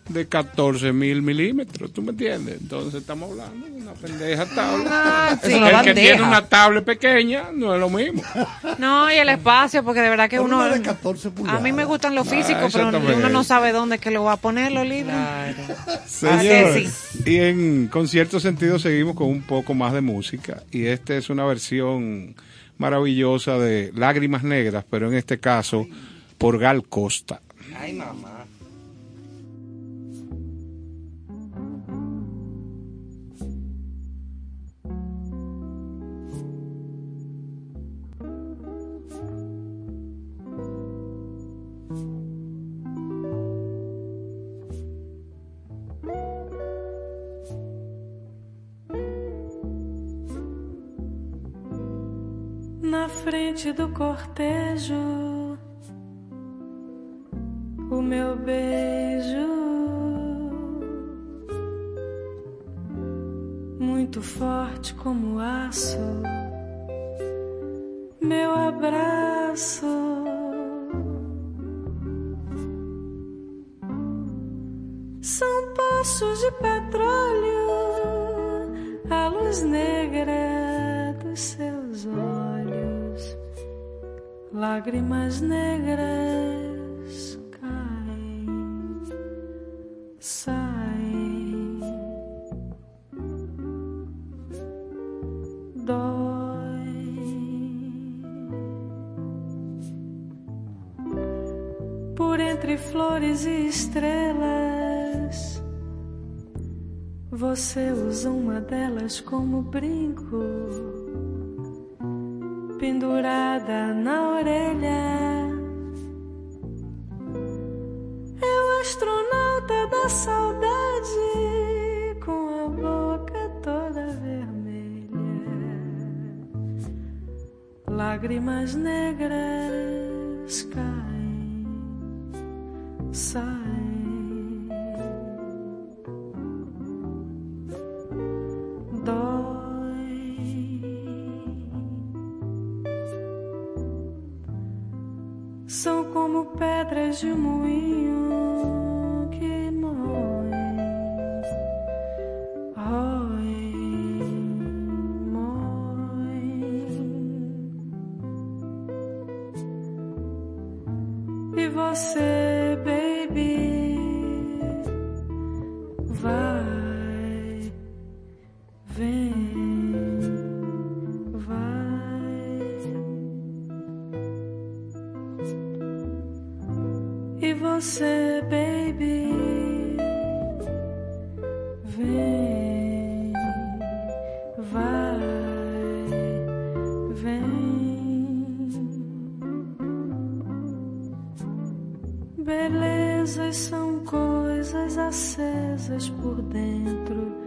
de 14 mil milímetros, ¿tú me entiendes? Entonces estamos hablando de una pendeja tablet. Ah, Es sí. el que tiene una tablet pequeña no es lo mismo. No, y el espacio, porque de verdad que uno... una de 14 A mí me gustan los Ah, físicos, pero uno no sabe dónde que lo va a poner los libros. Claro. Señores, sí. y en con cierto sentido seguimos con un poco más de música y esta es una versión maravillosa de Lágrimas Negras, pero en este caso por Gal Costa. Ay, mamá. Frente do cortejo, o meu beijo, muito forte como aço, meu abraço. São poços de petróleo, a luz negra dos seus olhos, lágrimas negras caem, saem, dói. Por entre flores e estrelas. Você usa uma delas como brinco. Pendurada na orelha. É o astronauta da saudade com a boca toda vermelha. Lágrimas negras caem, saem. Dói. São como pedras de um moinho que moem, roem. E você, baby, você, baby, vem, vai, vem. Belezas são coisas acesas por dentro,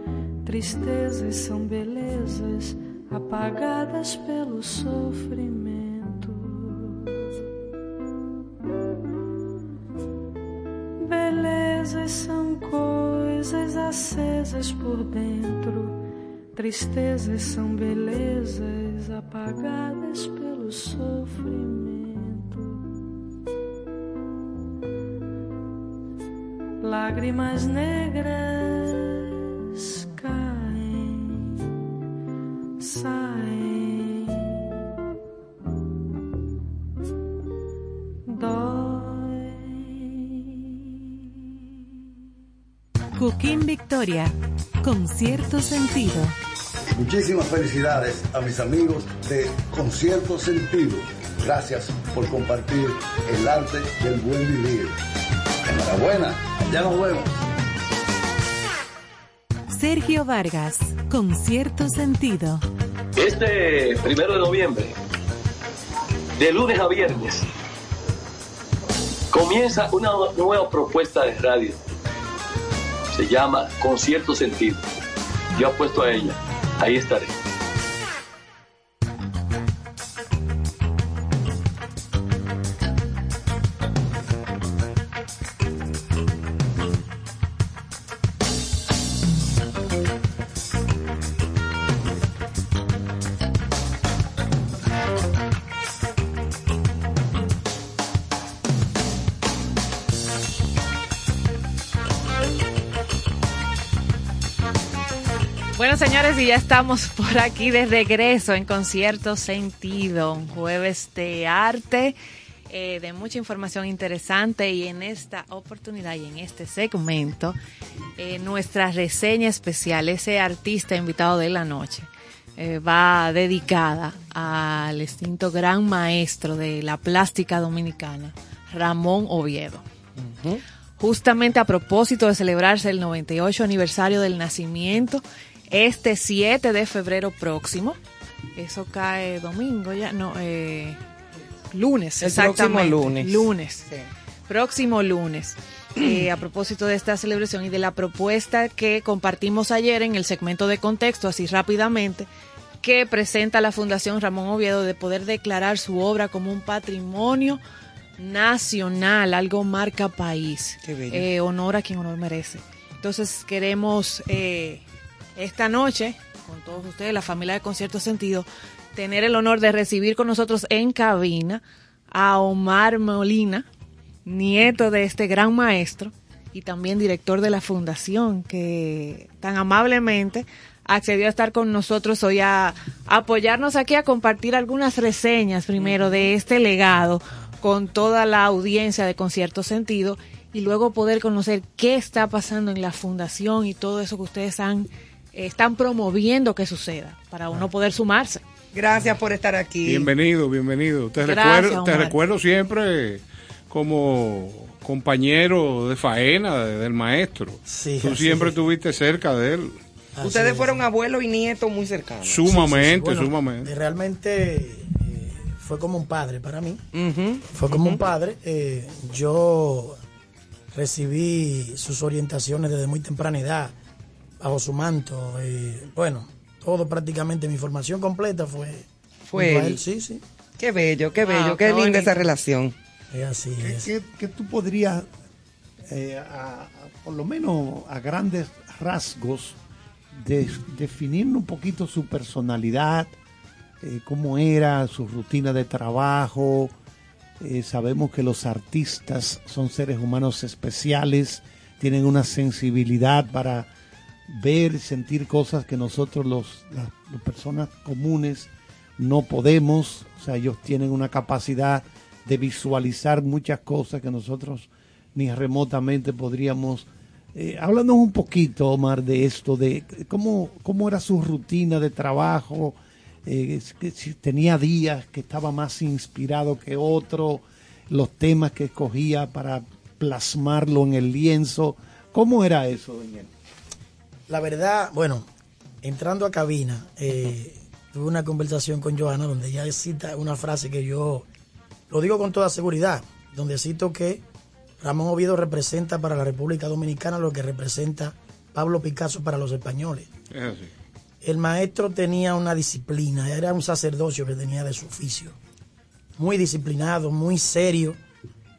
tristezas são belezas apagadas pelo sofrimento. Tristezas são belezas apagadas pelo sofrimento. Lágrimas negras caem, saem, dói. Cooking Victoria, con cierto sentido. Muchísimas felicidades a mis amigos de Concierto Sentido. Gracias por compartir el arte del buen vivir. Enhorabuena, ya nos vemos. Sergio Vargas, con cierto sentido. Este primero de noviembre, de lunes a viernes, comienza una nueva propuesta de radio. Se llama Concierto Sentido. Yo apuesto a ella. Ahí estaré. Y ya estamos por aquí de regreso en Concierto Sentido, un jueves de arte, eh, de mucha información interesante y en esta oportunidad y en este segmento, eh, nuestra reseña especial, ese artista invitado de la noche, eh, va dedicada al extinto gran maestro de la plástica dominicana, Ramón Oviedo. Justamente a propósito de celebrarse el 98 aniversario del nacimiento, este 7 de febrero próximo, eso cae domingo ya, no, eh, lunes, El exactamente. próximo lunes. Lunes. Sí. Próximo lunes. [clears throat] Eh, a propósito de esta celebración y de la propuesta que compartimos ayer en el segmento de contexto, así rápidamente, que presenta la Fundación Ramón Oviedo de poder declarar su obra como un patrimonio nacional, algo marca país. Qué bello. Eh, honor a quien honor merece. Entonces queremos eh, esta noche, con todos ustedes, la familia de Concierto Sentido, tener el honor de recibir con nosotros en cabina a Omar Molina, nieto de este gran maestro y también director de la fundación, que tan amablemente accedió a estar con nosotros hoy a apoyarnos aquí a compartir algunas reseñas primero de este legado con toda la audiencia de Concierto Sentido y luego poder conocer qué está pasando en la fundación y todo eso que ustedes han están promoviendo que suceda para uno poder sumarse. Gracias por estar aquí. Bienvenido, bienvenido. Te, Gracias, recuerdo, te recuerdo siempre como compañero de faena de- del maestro. Sí, Tú siempre es. estuviste cerca de él. Así Ustedes es. fueron abuelos y nietos muy cercanos. Sumamente, Bueno, sumamente. Realmente, eh, fue como un padre para mí. Fue como un padre. eh, yo recibí sus orientaciones desde muy temprana edad, bajo su manto. eh, bueno, todo prácticamente, mi formación completa fue... Fue él. Sí, sí. Qué bello, qué bello, Wow, qué qué linda esa relación. Es así. ¿Qué, es. qué- qué tú podrías, eh, a- a- por lo menos a grandes rasgos, de- definir un poquito su personalidad, eh, cómo era su rutina de trabajo? Eh, sabemos que los artistas son seres humanos especiales, tienen una sensibilidad para ver sentir cosas que nosotros los, las, personas comunes no podemos. O sea, ellos tienen una capacidad de visualizar muchas cosas que nosotros ni remotamente podríamos. Eh, un poquito, Omar, de esto, de cómo, cómo era su rutina de trabajo, eh, si tenía días que estaba más inspirado que otro, los temas que escogía para plasmarlo en el lienzo. ¿Cómo era eso, Daniel? La verdad, bueno, entrando a cabina, eh, tuve una conversación con Joana donde ella cita una frase que yo lo digo con toda seguridad, donde cito que Ramón Oviedo representa para la República Dominicana lo que representa Pablo Picasso para los españoles. Es así. El maestro tenía una disciplina, era un sacerdocio que tenía de su oficio. Muy disciplinado, muy serio,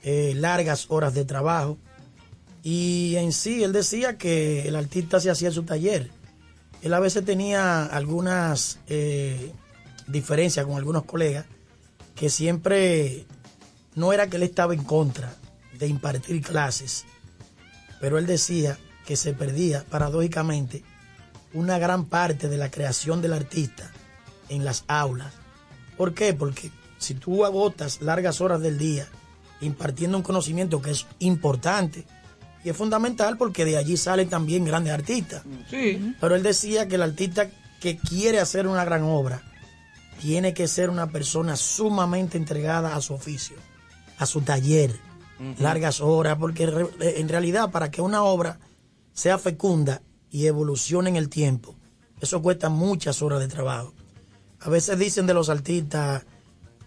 eh, largas horas de trabajo. Y en sí, él decía que el artista se hacía en su taller. Él a veces tenía algunas eh, diferencias con algunos colegas, que siempre no era que él estaba en contra de impartir clases, pero él decía que se perdía, paradójicamente, una gran parte de la creación del artista en las aulas. ¿Por qué? Porque si tú agotas largas horas del día impartiendo un conocimiento que es importante y es fundamental porque de allí salen también grandes artistas. Sí. Pero él decía que el artista que quiere hacer una gran obra tiene que ser una persona sumamente entregada a su oficio, a su taller, largas horas, porque re- en realidad para que una obra sea fecunda y evolucione en el tiempo, eso cuesta muchas horas de trabajo. A veces dicen de los artistas,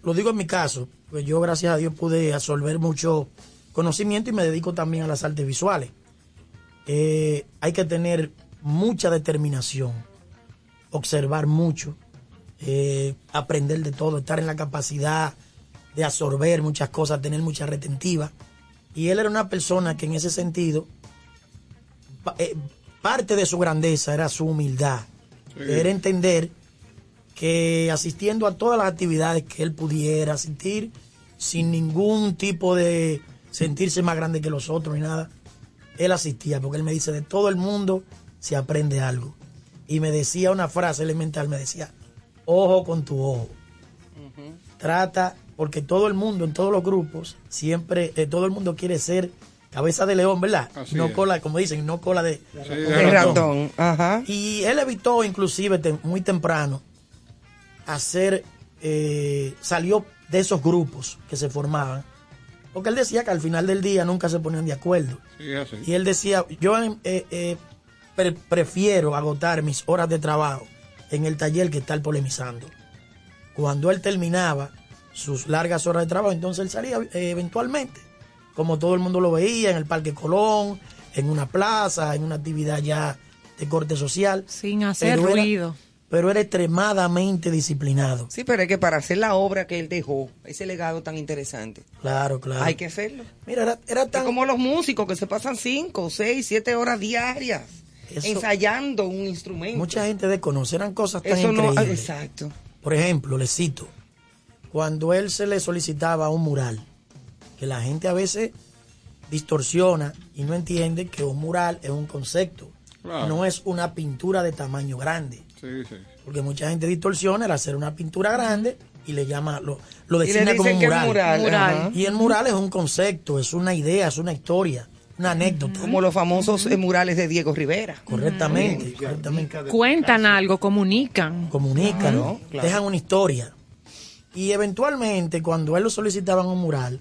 lo digo en mi caso, pues yo gracias a Dios pude absorber mucho conocimiento y me dedico también a las artes visuales. Eh, hay que tener mucha determinación, observar mucho, eh, aprender de todo, estar en la capacidad de absorber muchas cosas, tener mucha retentiva. Y él era una persona que en ese sentido, eh, parte de su grandeza era su humildad, Sí. era entender que asistiendo a todas las actividades que él pudiera asistir, sin ningún tipo de sentirse más grande que los otros ni nada, él asistía, porque él me dice, de todo el mundo se aprende algo. Y me decía una frase elemental, me decía, ojo con tu ojo. Trata, porque todo el mundo, en todos los grupos, siempre, eh, todo el mundo quiere ser cabeza de león, ¿verdad? Así no es. cola, como dicen, no cola de, de ratón. Ajá. Y él evitó, inclusive, muy temprano, hacer, eh, salió de esos grupos que se formaban, porque él decía que al final del día nunca se ponían de acuerdo. Sí, es así. Y él decía, yo eh, eh, pre- prefiero agotar mis horas de trabajo en el taller que estar polemizando. Cuando él terminaba sus largas horas de trabajo, entonces él salía eh, eventualmente, como todo el mundo lo veía, en el Parque Colón, en una plaza, en una actividad ya de corte social. Sin hacer ruido. Pero era extremadamente disciplinado. Sí, pero es que para hacer la obra que él dejó, ese legado tan interesante, Claro, claro. hay que hacerlo. Mira, era, era tan... Es como los músicos que se pasan cinco, seis, siete horas diarias Eso- ensayando un instrumento. Mucha gente desconoce, eran cosas tan Eso no, increíbles. exacto. Por ejemplo, le cito, cuando él se le solicitaba un mural, que la gente a veces distorsiona y no entiende que un mural es un concepto, Claro. no es una pintura de tamaño grande, Sí, sí. porque mucha gente distorsiona el hacer una pintura grande y le llama, lo, lo designa como un mural. mural, Mural. ajá. Y el mural es un concepto, es una idea, es una historia, una anécdota. Como los famosos eh, murales de Diego Rivera. Correctamente, correctamente. Cuentan algo, comunican. comunican, claro. dejan una historia. Y eventualmente, cuando él lo solicitaban un mural,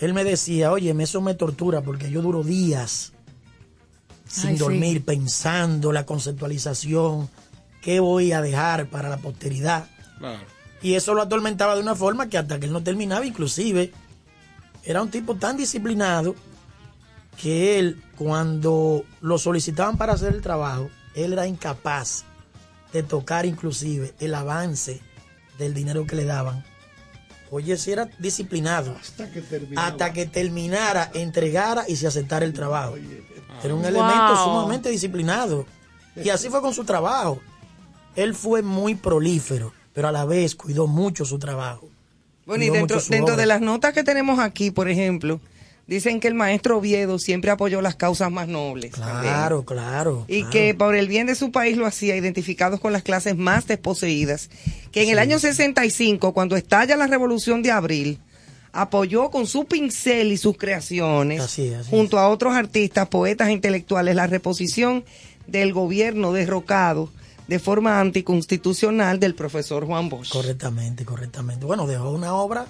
él me decía, oye, eso me tortura porque yo duro días sin Ay, sí. dormir, pensando la conceptualización, qué voy a dejar para la posteridad. Claro. Y eso lo atormentaba de una forma que hasta que él no terminaba, inclusive, era un tipo tan disciplinado que él, cuando lo solicitaban para hacer el trabajo, él era incapaz de tocar inclusive el avance del dinero que le daban. Oye, si era disciplinado Hasta que hasta que terminara, entregara y se aceptara el trabajo. Era un Wow. elemento sumamente disciplinado. Y así fue con su trabajo. Él fue muy prolífero, pero a la vez cuidó mucho su trabajo. Bueno, y dentro, obra. de las notas que tenemos aquí, por ejemplo, dicen que el maestro Oviedo siempre apoyó las causas más nobles. también. Claro, claro. Y claro. que por el bien de su país lo hacía, identificados con las clases más desposeídas. Que en el año 65, cuando estalla la Revolución de Abril, apoyó con su pincel y sus creaciones, Así es, así junto a otros artistas, poetas e intelectuales, la reposición del gobierno derrocado de forma anticonstitucional del profesor Juan Bosch. Correctamente, correctamente. Bueno, dejó una obra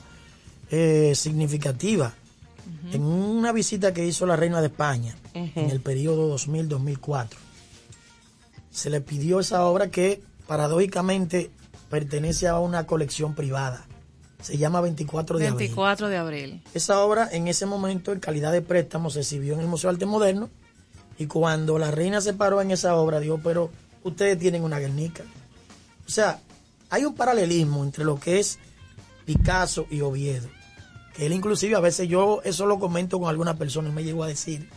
eh, significativa. En una visita que hizo la reina de España en el periodo 2000-2004, se le pidió esa obra que paradójicamente pertenece a una colección privada. Se llama 24 de abril. 24 de abril. Esa obra en ese momento en calidad de préstamo se exhibió en el Museo de Arte Moderno y cuando la reina se paró en esa obra dijo, pero ustedes tienen una Guernica. O sea, hay un paralelismo entre lo que es Picasso y Oviedo. Que él inclusive a veces yo eso lo comento con alguna persona y me llegó a decir,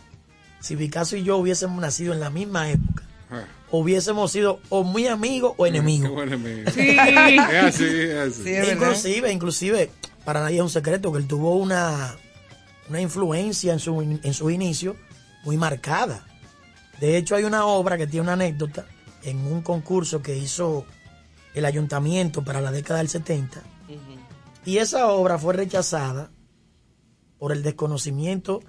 si Picasso y yo hubiésemos nacido en la misma época, Ah, hubiésemos sido o muy amigos o enemigos. [laughs] Sí. [laughs] Así, así. Sí, inclusive, inclusive, para nadie es un secreto que él tuvo una, una influencia en su, en su inicio muy marcada. De hecho, hay una obra que tiene una anécdota en un concurso que hizo el ayuntamiento para la década del 70. Y esa obra fue rechazada por el desconocimiento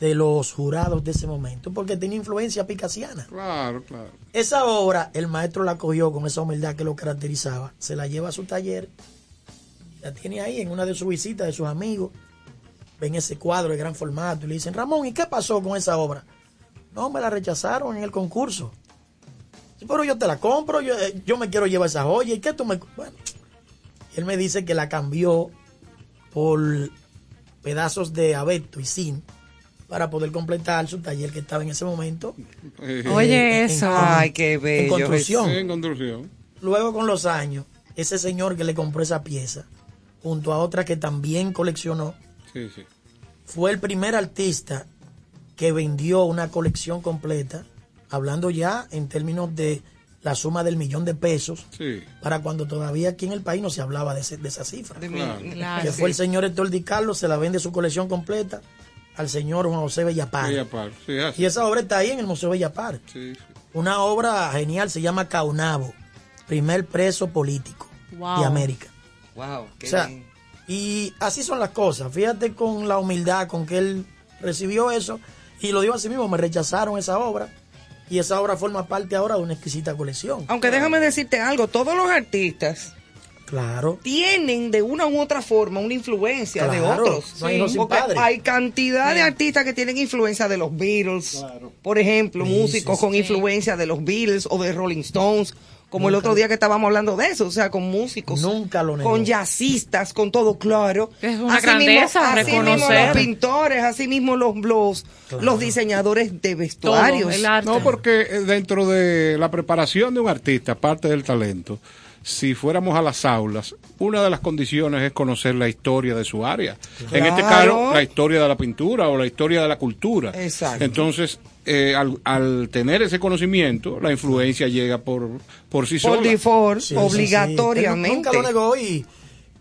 de los jurados de ese momento, porque tenía influencia picasiana. Claro, claro. Esa obra, el maestro la cogió con esa humildad que lo caracterizaba, se la lleva a su taller, la tiene ahí en una de sus visitas de sus amigos, ven ese cuadro de gran formato y le dicen, Ramón, ¿y qué pasó con esa obra? No, me la rechazaron en el concurso. "Sí, Pero yo te la compro, yo, eh, yo me quiero llevar esa joya, ¿y qué tú me...? Bueno, él me dice que la cambió por pedazos de abeto y zinc para poder completar su taller que estaba en ese momento Eh, Oye, en- eso. Ay, qué en bello. construcción. En construcción. Luego con los años, ese señor que le compró esa pieza, junto a otra que también coleccionó, Sí, sí. fue el primer artista que vendió una colección completa, hablando ya en términos de la suma del millón de pesos, Sí. para cuando todavía aquí en el país no se hablaba de, ese- de esa cifra. De mi- Claro. Claro. que fue el señor Héctor Di Carlos, se la vende su colección completa al señor Juan José Bellapar. Bella Par. Sí. Y esa obra está ahí en el Museo Bellapar. Sí, sí. Una obra genial, se llama Caunabo, primer preso político Wow. de América. Wow, qué O sea, bien. y así son las cosas. Fíjate con la humildad con que él recibió eso y lo dijo así mismo, me rechazaron esa obra y esa obra forma parte ahora de una exquisita colección. Aunque déjame decirte algo, todos los artistas Claro. tienen de una u otra forma una influencia de otros. no hay hijos sin Porque padre. hay cantidad de artistas que tienen influencia de los Beatles, por ejemplo, Sí, músicos sí, con sí. influencia de los Beatles o de Rolling Stones, como el otro día que estábamos hablando de eso, o sea, con músicos, Nunca lo negó. con jazzistas, con todo claro. Es una Así grandeza mismo, así mismo los pintores, así mismo los, los, Claro. los diseñadores de Todo, vestuarios. el arte. No, porque eh, dentro de la preparación de un artista, aparte del talento, si fuéramos a las aulas, una de las condiciones es conocer la historia de su área. En este caso, la historia de la pintura o la historia de la cultura. Exacto. Entonces, eh, al, al tener ese conocimiento, la influencia llega por, por sí por sola. default, Sí, sí, sí. obligatoriamente. Nunca lo negó y,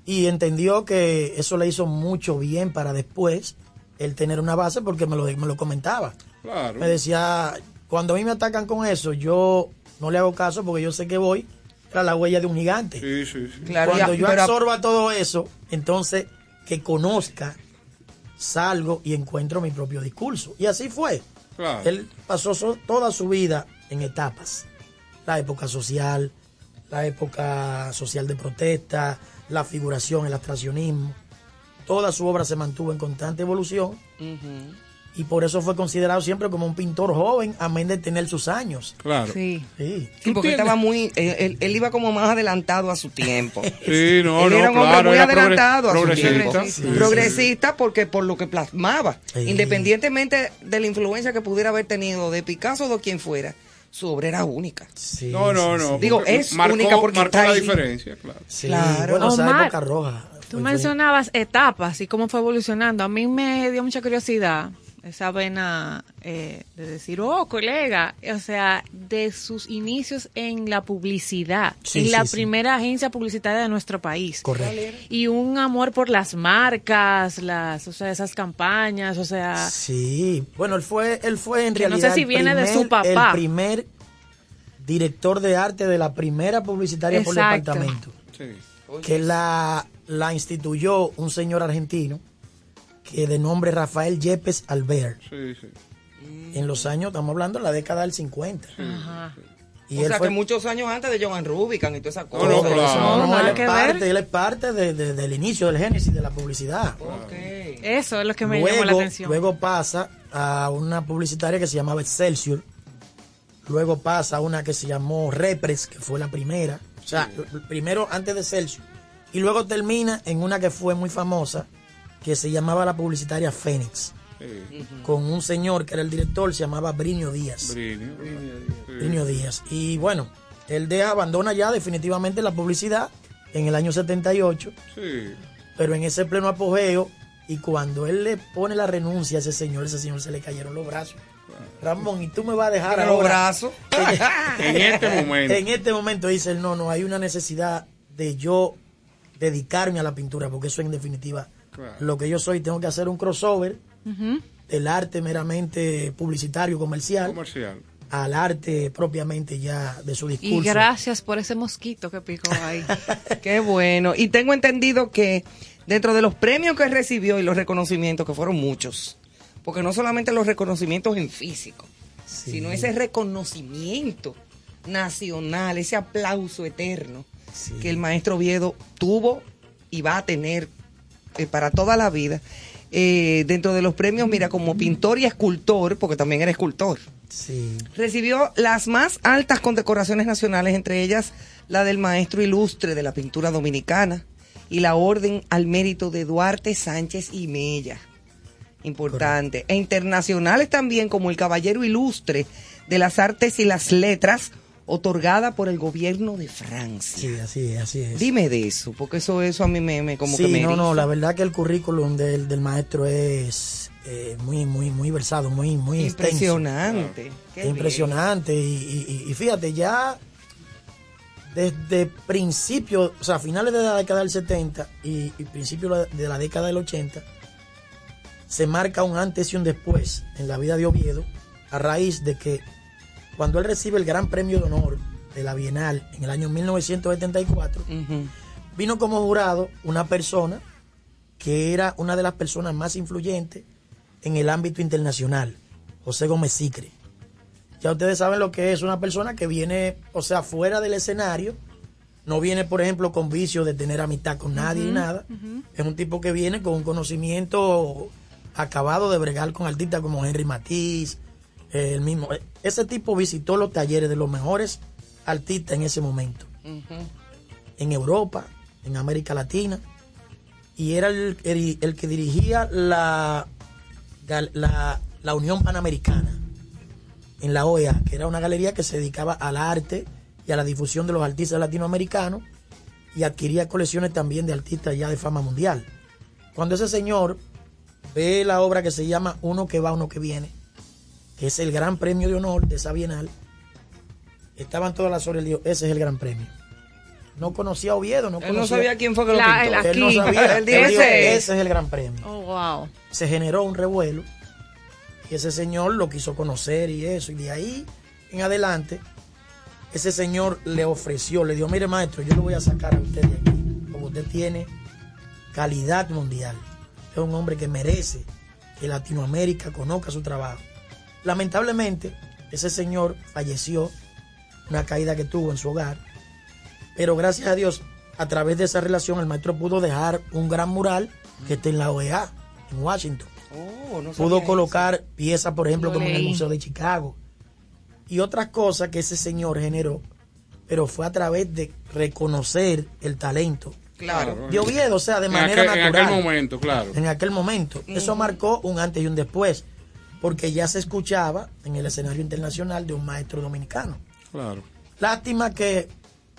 y entendió que eso le hizo mucho bien para después él tener una base porque me lo, me lo comentaba. Claro. Me decía, cuando a mí me atacan con eso, yo no le hago caso porque yo sé que voy tras la huella de un gigante. Sí, sí, sí. Claro, Cuando ya, yo pero- absorba todo eso, entonces que conozca, salgo y encuentro mi propio discurso. Y así fue. Claro. Él pasó so- toda su vida en etapas. La época social, la época social de protesta, la figuración, el abstraccionismo. Toda su obra se mantuvo en constante evolución y por eso fue considerado siempre como un pintor joven, amén de tener sus años. Claro. Sí. Sí. Sí, porque estaba muy, él, él- él iba como más adelantado a su tiempo. [laughs] Sí, no, él no, era un hombre claro, muy adelantado a su progresista. tiempo. Sí, progresista porque por lo que plasmaba, Sí. independientemente de la influencia que pudiera haber tenido de Picasso o de quien fuera, su obra era única. Sí, No, no, no. sí. Digo, es marcó, única porque marcó está la ahí. diferencia, claro. Sí, Claro. Bueno, esa Omar, época roja. Tú mencionabas etapas y cómo fue evolucionando. A mí me dio mucha curiosidad esa vena eh, de decir, oh, colega, o sea, de sus inicios en la publicidad, Sí, en la sí, primera agencia publicitaria de nuestro país. Correcto. Y un amor por las marcas, las, o sea, esas campañas, o sea, Sí, bueno, él fue, él fue en Que no sé realidad si el viene de primer- su papá. el primer director de arte de la primera publicitaria por Exacto. departamento, Sí. que la, la instituyó un señor argentino que de nombre Rafael Yepes Albert, Sí, sí. en los años, estamos hablando de la década del 50. ajá. Y o él sea fue que muchos años antes de Johan Rubicon y todas esas No, cosas. no, todo claro. eso, No, no, él, es parte, él es parte de- de- del inicio, del génesis de la publicidad. Ok. Eso es lo que me llamó la luego, atención. luego pasa a una publicitaria que se llamaba Excelsior. Luego pasa a una que se llamó Repres, que fue la primera. O sea, l- primero antes de Excelsior. Y luego termina en una que fue muy famosa, que se llamaba la publicitaria Fénix. Sí. Con un señor que era el director, se llamaba Brinio Díaz. Brinio. Sí. Brinio Díaz. Y bueno, él deja, abandona ya definitivamente la publicidad en el año 78 Sí. pero en ese pleno apogeo y cuando él le pone la renuncia a ese señor, ese señor se le cayeron los brazos. Ramón, y tú me vas a dejar los brazos. [laughs] En este momento. En este momento dice él, no, no, hay una necesidad de yo dedicarme a la pintura, porque eso en definitiva Claro. lo que yo soy. Tengo que hacer un crossover del arte meramente publicitario, comercial, Comercial. al arte propiamente ya de su Y discurso. gracias por ese mosquito que picó ahí. [laughs] Qué bueno. Y tengo entendido que dentro de los premios que recibió y los reconocimientos, que fueron muchos, porque no solamente los reconocimientos en físico, Sí. sino ese reconocimiento nacional, ese aplauso eterno Sí. que el maestro Oviedo tuvo y va a tener eh, para toda la vida. Eh, dentro de los premios, mira, como pintor y escultor, porque también era escultor, Sí. recibió las más altas condecoraciones nacionales, entre ellas la del maestro ilustre de la pintura dominicana y la orden al mérito de Duarte Sánchez y Mella. Importante. E internacionales también como el caballero ilustre de las artes y las letras, otorgada por el gobierno de Francia. Sí, así es, así es. Dime de eso, porque eso, eso a mí me, me como sí, que me no, no, la verdad que el currículum del, del maestro es eh, muy, muy, muy versado, muy, muy extenso. impresionante. Qué impresionante. Y, y- y fíjate, ya desde principio, o sea, finales de la década del 70 y, y principios de la década del 80, se marca un antes y un después en la vida de Oviedo, a raíz de que cuando él recibe el Gran Premio de Honor de la Bienal en el año 1974, bien. Ujú. vino como jurado una persona que era una de las personas más influyentes en el ámbito internacional, José Gómez Sicre. Ya ustedes saben lo que es una persona que viene, o sea, fuera del escenario, no viene, por ejemplo, con vicio de tener amistad con nadie y nada. Es un tipo que viene con un conocimiento acabado de bregar con artistas como Henry Matisse, eh, el mismo. Ese tipo visitó los talleres de los mejores artistas en ese momento en Europa, en América Latina, y era el, el- el que dirigía la, la, la Unión Panamericana en la OEA, que era una galería que se dedicaba al arte y a la difusión de los artistas latinoamericanos y adquiría colecciones también de artistas ya de fama mundial. Cuando ese señor ve la obra que se llama Uno que va, uno que viene, que es el gran premio de honor de esa bienal, estaban todas las horas y dijo, ese es el gran premio. No conocía a Oviedo, no Él conocía. no sabía quién fue que lo La- pintó. el Él no sabía. Él dijo, ese es. ese es el gran premio. Oh, wow. Se generó un revuelo y ese señor lo quiso conocer y eso. Y de ahí en adelante, ese señor le ofreció, le dijo, mire maestro, yo lo voy a sacar a usted de aquí, porque usted tiene calidad mundial. Es un hombre que merece que Latinoamérica conozca su trabajo. Lamentablemente, ese señor falleció, una caída que tuvo en su hogar, pero gracias a Dios, a través de esa relación, el maestro pudo dejar un gran mural que está en la OEA, en Washington. Oh, no Pudo colocar piezas, por ejemplo, Lo como en el. Museo de Chicago. Y otras cosas que ese señor generó, pero fue a través de reconocer el talento Claro. de Oviedo, o sea, de En manera aquel- en natural. aquel momento, claro. En aquel momento. Eso marcó un antes y un después, porque ya se escuchaba en el escenario internacional de un maestro dominicano. Claro. Lástima que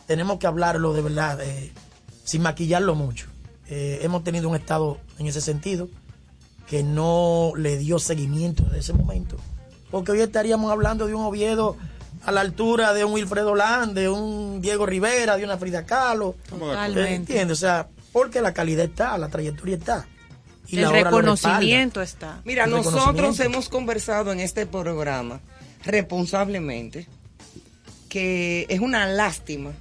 tenemos que hablarlo de verdad, eh, sin maquillarlo mucho. Eh, hemos tenido un estado en ese sentido que no le dio seguimiento desde ese momento. Porque hoy estaríamos hablando de un Oviedo a la altura de un Wilfredo Land, de un Diego Rivera, de una Frida Kahlo. Totalmente. ¿Entiendes? O sea, porque la calidad está, la trayectoria está. Y el la reconocimiento está. Mira, El nosotros hemos conversado en este programa responsablemente que es una lástima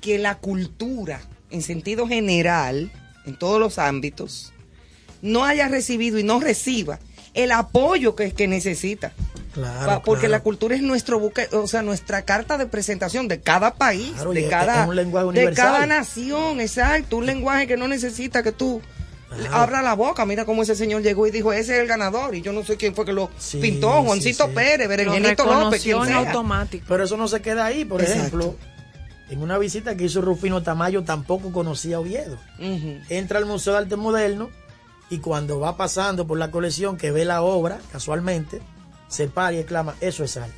que la cultura, en sentido general, en todos los ámbitos, no haya recibido y no reciba el apoyo que, que necesita. Claro, porque claro. la cultura es nuestro buque, o sea, nuestra carta de presentación de cada país, Claro, de cada, es un lenguaje de cada nación, exacto, un lenguaje que no necesita que tú abra la boca. Mira cómo ese señor llegó y dijo, ese es el ganador, y yo no sé quién fue que lo Sí, pintó, Juancito sí. Pérez, Berenjenito López, quien sea. automático. Pero eso no se queda ahí. Por Exacto. ejemplo, en una visita que hizo Rufino Tamayo tampoco conocía a Oviedo. Entra al Museo de Arte Moderno y cuando va pasando por la colección que ve la obra, casualmente, se para y exclama, eso es arte.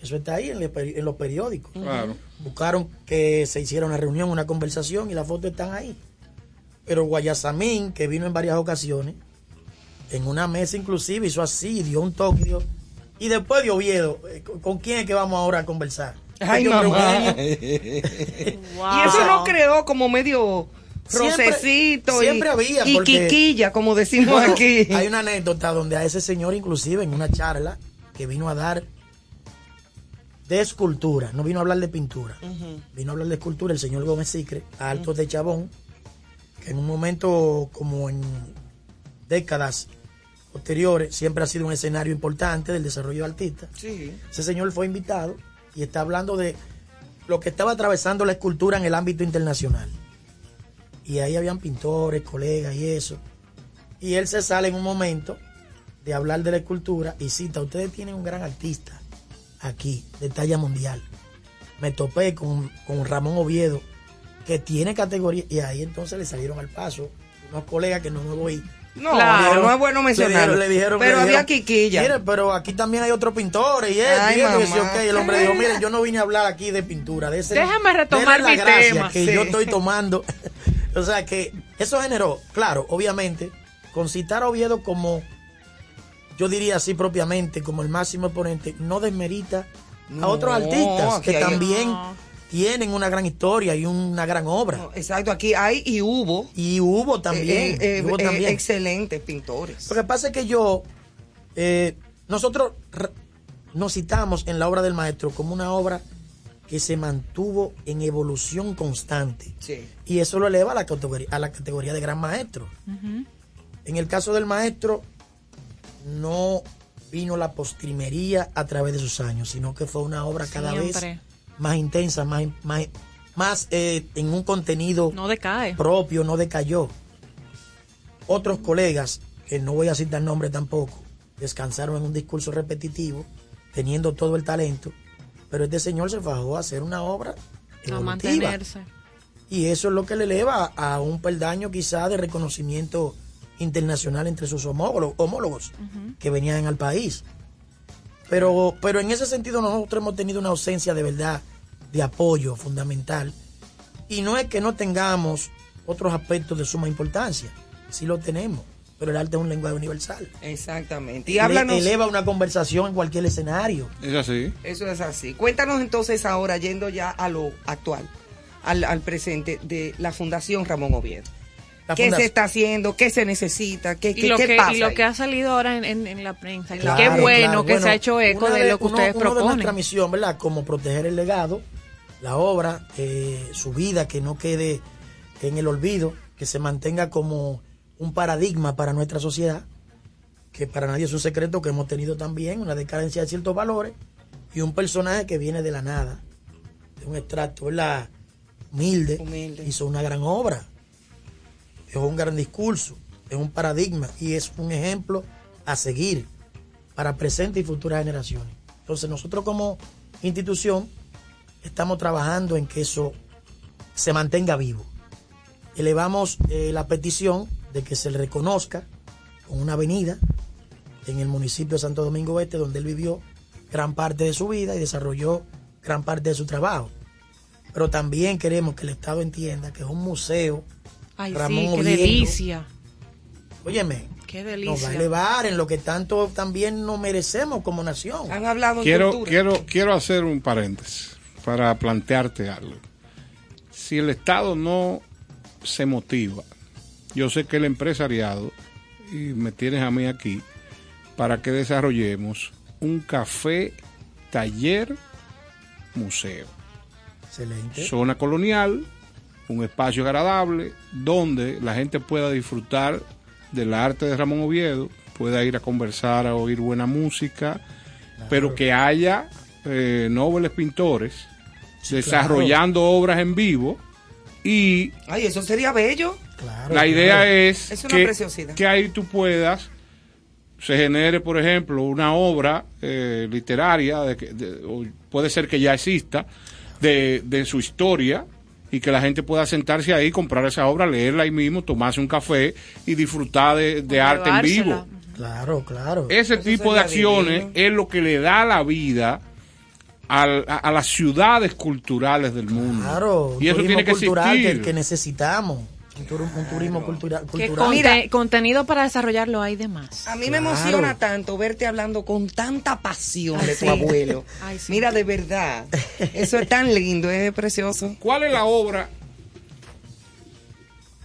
Eso está ahí en, le- en los periódicos. Claro. Buscaron que se hiciera una reunión, una conversación y las fotos están ahí. Pero Guayasamín, que vino en varias ocasiones, en una mesa inclusive hizo así, dio un toque. dio- y después de Oviedo, eh, ¿con- ¿con quién es que vamos ahora a conversar? Ay, mamá. [laughs] Y eso no creó como medio Siempre- rocecito siempre y, había, y quiquilla, como decimos Bueno, aquí. Hay una anécdota donde a ese señor, inclusive en una charla que vino a dar de escultura, no vino a hablar de pintura, vino a hablar de escultura el señor Gómez Sicre, a Altos de Chabón, que en un momento como en décadas posteriores siempre ha sido un escenario importante del desarrollo de artistas. Sí. Ese señor fue invitado y está hablando de lo que estaba atravesando la escultura en el ámbito internacional. Y ahí habían pintores, colegas y eso. Y él se sale en un momento de hablar de la escultura y cita, ustedes tienen un gran artista aquí, de talla mundial. Me topé con, con Ramón Oviedo, que tiene categoría, y ahí entonces le salieron al paso unos colegas que no me voy. No, no es bueno mencionarlo. Le dijeron, Pero le había quiquilla. "Mire, pero aquí también hay otros pintores y él, Ay, y él", y decía, mamá. "Ok", el hombre dijo, miren, [laughs] yo no vine a hablar aquí de pintura, de ese, Déjame retomar mi gracia tema. que Sí. yo estoy [laughs] tomando. [laughs] o sea que eso generó, claro, obviamente, con citar a Oviedo como, yo diría así propiamente, como el máximo exponente, no desmerita No, a otros artistas que hay- también No. Tienen una gran historia y una gran obra. Exacto, aquí hay y hubo. Y hubo también. eh, eh, hubo eh, también. excelentes pintores. Lo que pasa es que yo, eh, nosotros nos citamos en la obra del maestro como una obra que se mantuvo en evolución constante. Sí. Y eso lo eleva a la categoría, a la categoría de gran maestro. En el caso del maestro, no vino la postrimería a través de sus años, sino que fue una obra cada Siempre. vez más intensa, más, más, más eh, en un contenido No decae. propio, no decayó. Otros colegas, que no voy a citar nombre tampoco, descansaron en un discurso repetitivo, teniendo todo el talento, pero este señor se fajó a hacer una obra A evolutiva. mantenerse. Y eso es lo que le eleva a un peldaño quizá de reconocimiento internacional entre sus homólogos, homólogos que venían al país. Pero, pero en ese sentido nosotros hemos tenido una ausencia de verdad de apoyo fundamental. Y no es que no tengamos otros aspectos de suma importancia, sí lo tenemos, pero el arte es un lenguaje universal. Exactamente. Y háblanos. eleva una conversación en cualquier escenario. Es así. Eso es así. Cuéntanos entonces ahora, yendo ya a lo actual, al, al presente, de la Fundación Ramón Oviedo. La ¿Qué fundación- se está haciendo? ¿Qué se necesita? ¿Qué, Y qué, lo, qué que, pasa? y lo ahí? que ha salido ahora en, en- en la prensa. Claro, Qué bueno claro. que se ha hecho eco una de, lo que uno- ustedes uno de proponen. nuestra misión, ¿verdad? Como proteger el legado, la obra, eh, su vida, que no quede en el olvido, que se mantenga como un paradigma para nuestra sociedad, que para nadie es un secreto que hemos tenido también una decadencia de ciertos valores y un personaje que viene de la nada, de un extracto, ¿verdad? Humilde, hizo una gran obra, dejó un gran discurso, es un paradigma y es un ejemplo a seguir para presente y futuras generaciones. Entonces nosotros como institución estamos trabajando en que eso se mantenga vivo. Elevamos eh, la petición de que se le reconozca con una avenida en el municipio de Santo Domingo Este, donde él vivió gran parte de su vida y desarrolló gran parte de su trabajo. Pero también queremos que el Estado entienda que es un museo. Ay, Ramón sí, qué Oviedo. delicia. Óyeme, Qué nos va a delicia. elevar en lo que tanto también nos merecemos como nación. Han hablado Quiero, quiero, quiero hacer un paréntesis para plantearte algo. Si el Estado no se motiva, yo sé que el empresariado, y me tienes a mí aquí, para que desarrollemos un café, taller, museo. Excelente. Zona colonial, un espacio agradable donde la gente pueda disfrutar del arte de Ramón Oviedo, pueda ir a conversar, a oír buena música, pero que haya eh, nobles pintores desarrollando obras en vivo y Ay, eso sería bello. la idea es, Es una que, preciosidad. que ahí tú puedas, se genere, por ejemplo, una obra eh, literaria, de que- de- o puede ser que ya exista, de, de su historia, y que la gente pueda sentarse ahí, comprar esa obra, leerla ahí mismo, tomarse un café y disfrutar de, de arte en vivo. Claro, claro. Ese tipo de acciones es lo que le da la vida a, a las ciudades culturales del mundo. Claro, y eso tiene que cultural existir. que, que necesitamos. Un, tur- un turismo cultura- ¿Qué cultural. conte- contenido para desarrollarlo hay de más? A mí me emociona tanto verte hablando con tanta pasión Ay, de sí. tu abuelo. [laughs] Ay, sí. Mira, de verdad. Eso es tan lindo, es precioso. ¿Cuál es la obra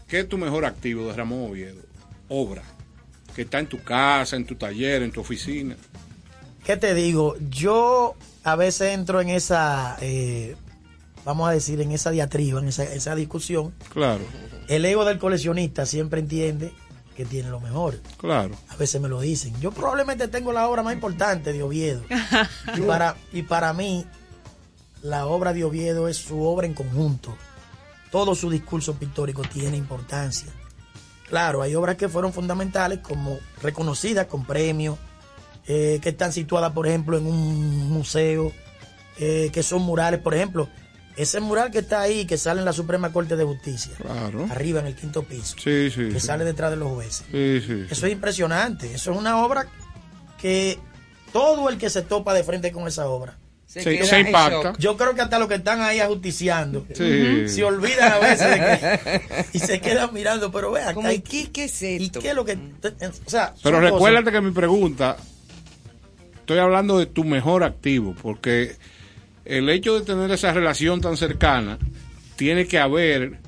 que es tu mejor activo de Ramón Oviedo? Obra. Que está en tu casa, en tu taller, en tu oficina. ¿Qué te digo? Yo a veces entro en esa, eh, vamos a decir, en esa diatriba, en esa, esa discusión. Claro, El ego del coleccionista siempre entiende que tiene lo mejor. claro. A veces me lo dicen. Yo probablemente tengo la obra más importante de Oviedo. [laughs] y, para, y para mí, la obra de Oviedo es su obra en conjunto. Todo su discurso pictórico tiene importancia. Claro, hay obras que fueron fundamentales, como reconocidas con premios, eh, que están situadas, por ejemplo, en un museo, eh, que son murales, por ejemplo, ese mural que está ahí, que sale en la Suprema Corte de Justicia, Claro. arriba en el quinto piso, Sí, sí. que sí. sale detrás de los jueces. Sí, sí. Eso es impresionante. Eso es una obra que todo el que se topa de frente con esa obra Se queda se impacta. Yo creo que hasta los que están ahí ajusticiando Sí. [laughs] se olvidan a veces de que, [laughs] y se quedan mirando, pero vean, ¿y ¿qué, qué es ¿y esto? qué es lo que.? O sea, Pero recuérdate que mi pregunta, estoy hablando de tu mejor activo, porque el hecho de tener esa relación tan cercana, tiene que haber,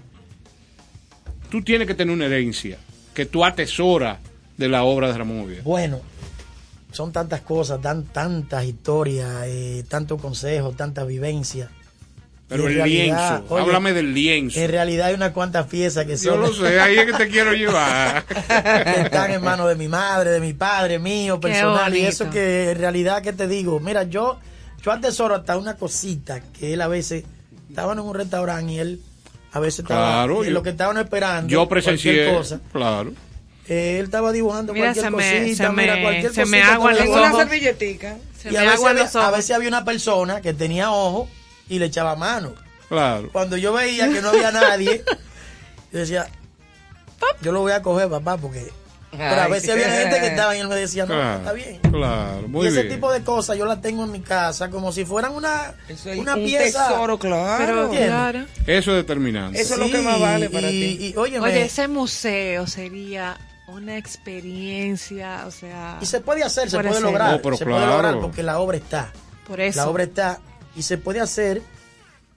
tú tienes que tener una herencia, que tú atesoras de la obra de Ramón Oviedo. Bueno, son tantas cosas, tan, tantas historias, eh, tantos consejos, tantas vivincias. Pero el realidad, lienzo, oye, háblame del lienzo. En realidad hay unas cuantas piezas que Yo son. lo sé, ahí es que te quiero llevar. que [laughs] están en manos de mi madre, de mi padre, mío, personal. Y eso que en realidad, que te digo? Mira, yo, yo atesoro hasta una cosita que él a veces estaba en un restaurante y él a veces estaba Claro, y yo- lo que estaban esperando. Yo presencié, cualquier cosa. claro. eh, él estaba dibujando Mira, cualquier se me- cosita, se mira, me- cualquier se me cosita con los los Una ojos. servilletica. Se Y me a veces, había, los ojos. a veces había una persona que tenía ojo y le echaba mano. Claro. Cuando yo veía que no había nadie, [laughs] yo decía, yo lo voy a coger, papá, porque... Pero a veces había gente que estaba y él me decía, no, Claro, está bien. claro, muy y ese bien. tipo de cosas yo las tengo en mi casa como si fueran una, Eso es una un pieza. tesoro, claro. Pero ¿Entiendes? claro. Eso es determinante. Eso es lo que más vale para y, ti. Y, óyeme, Oye, ese museo sería una experiencia, o sea... y se puede hacer, se Puede puede ser. lograr. Oh, pero se claro. puede lograr porque la obra está. Por eso. La obra está y se puede hacer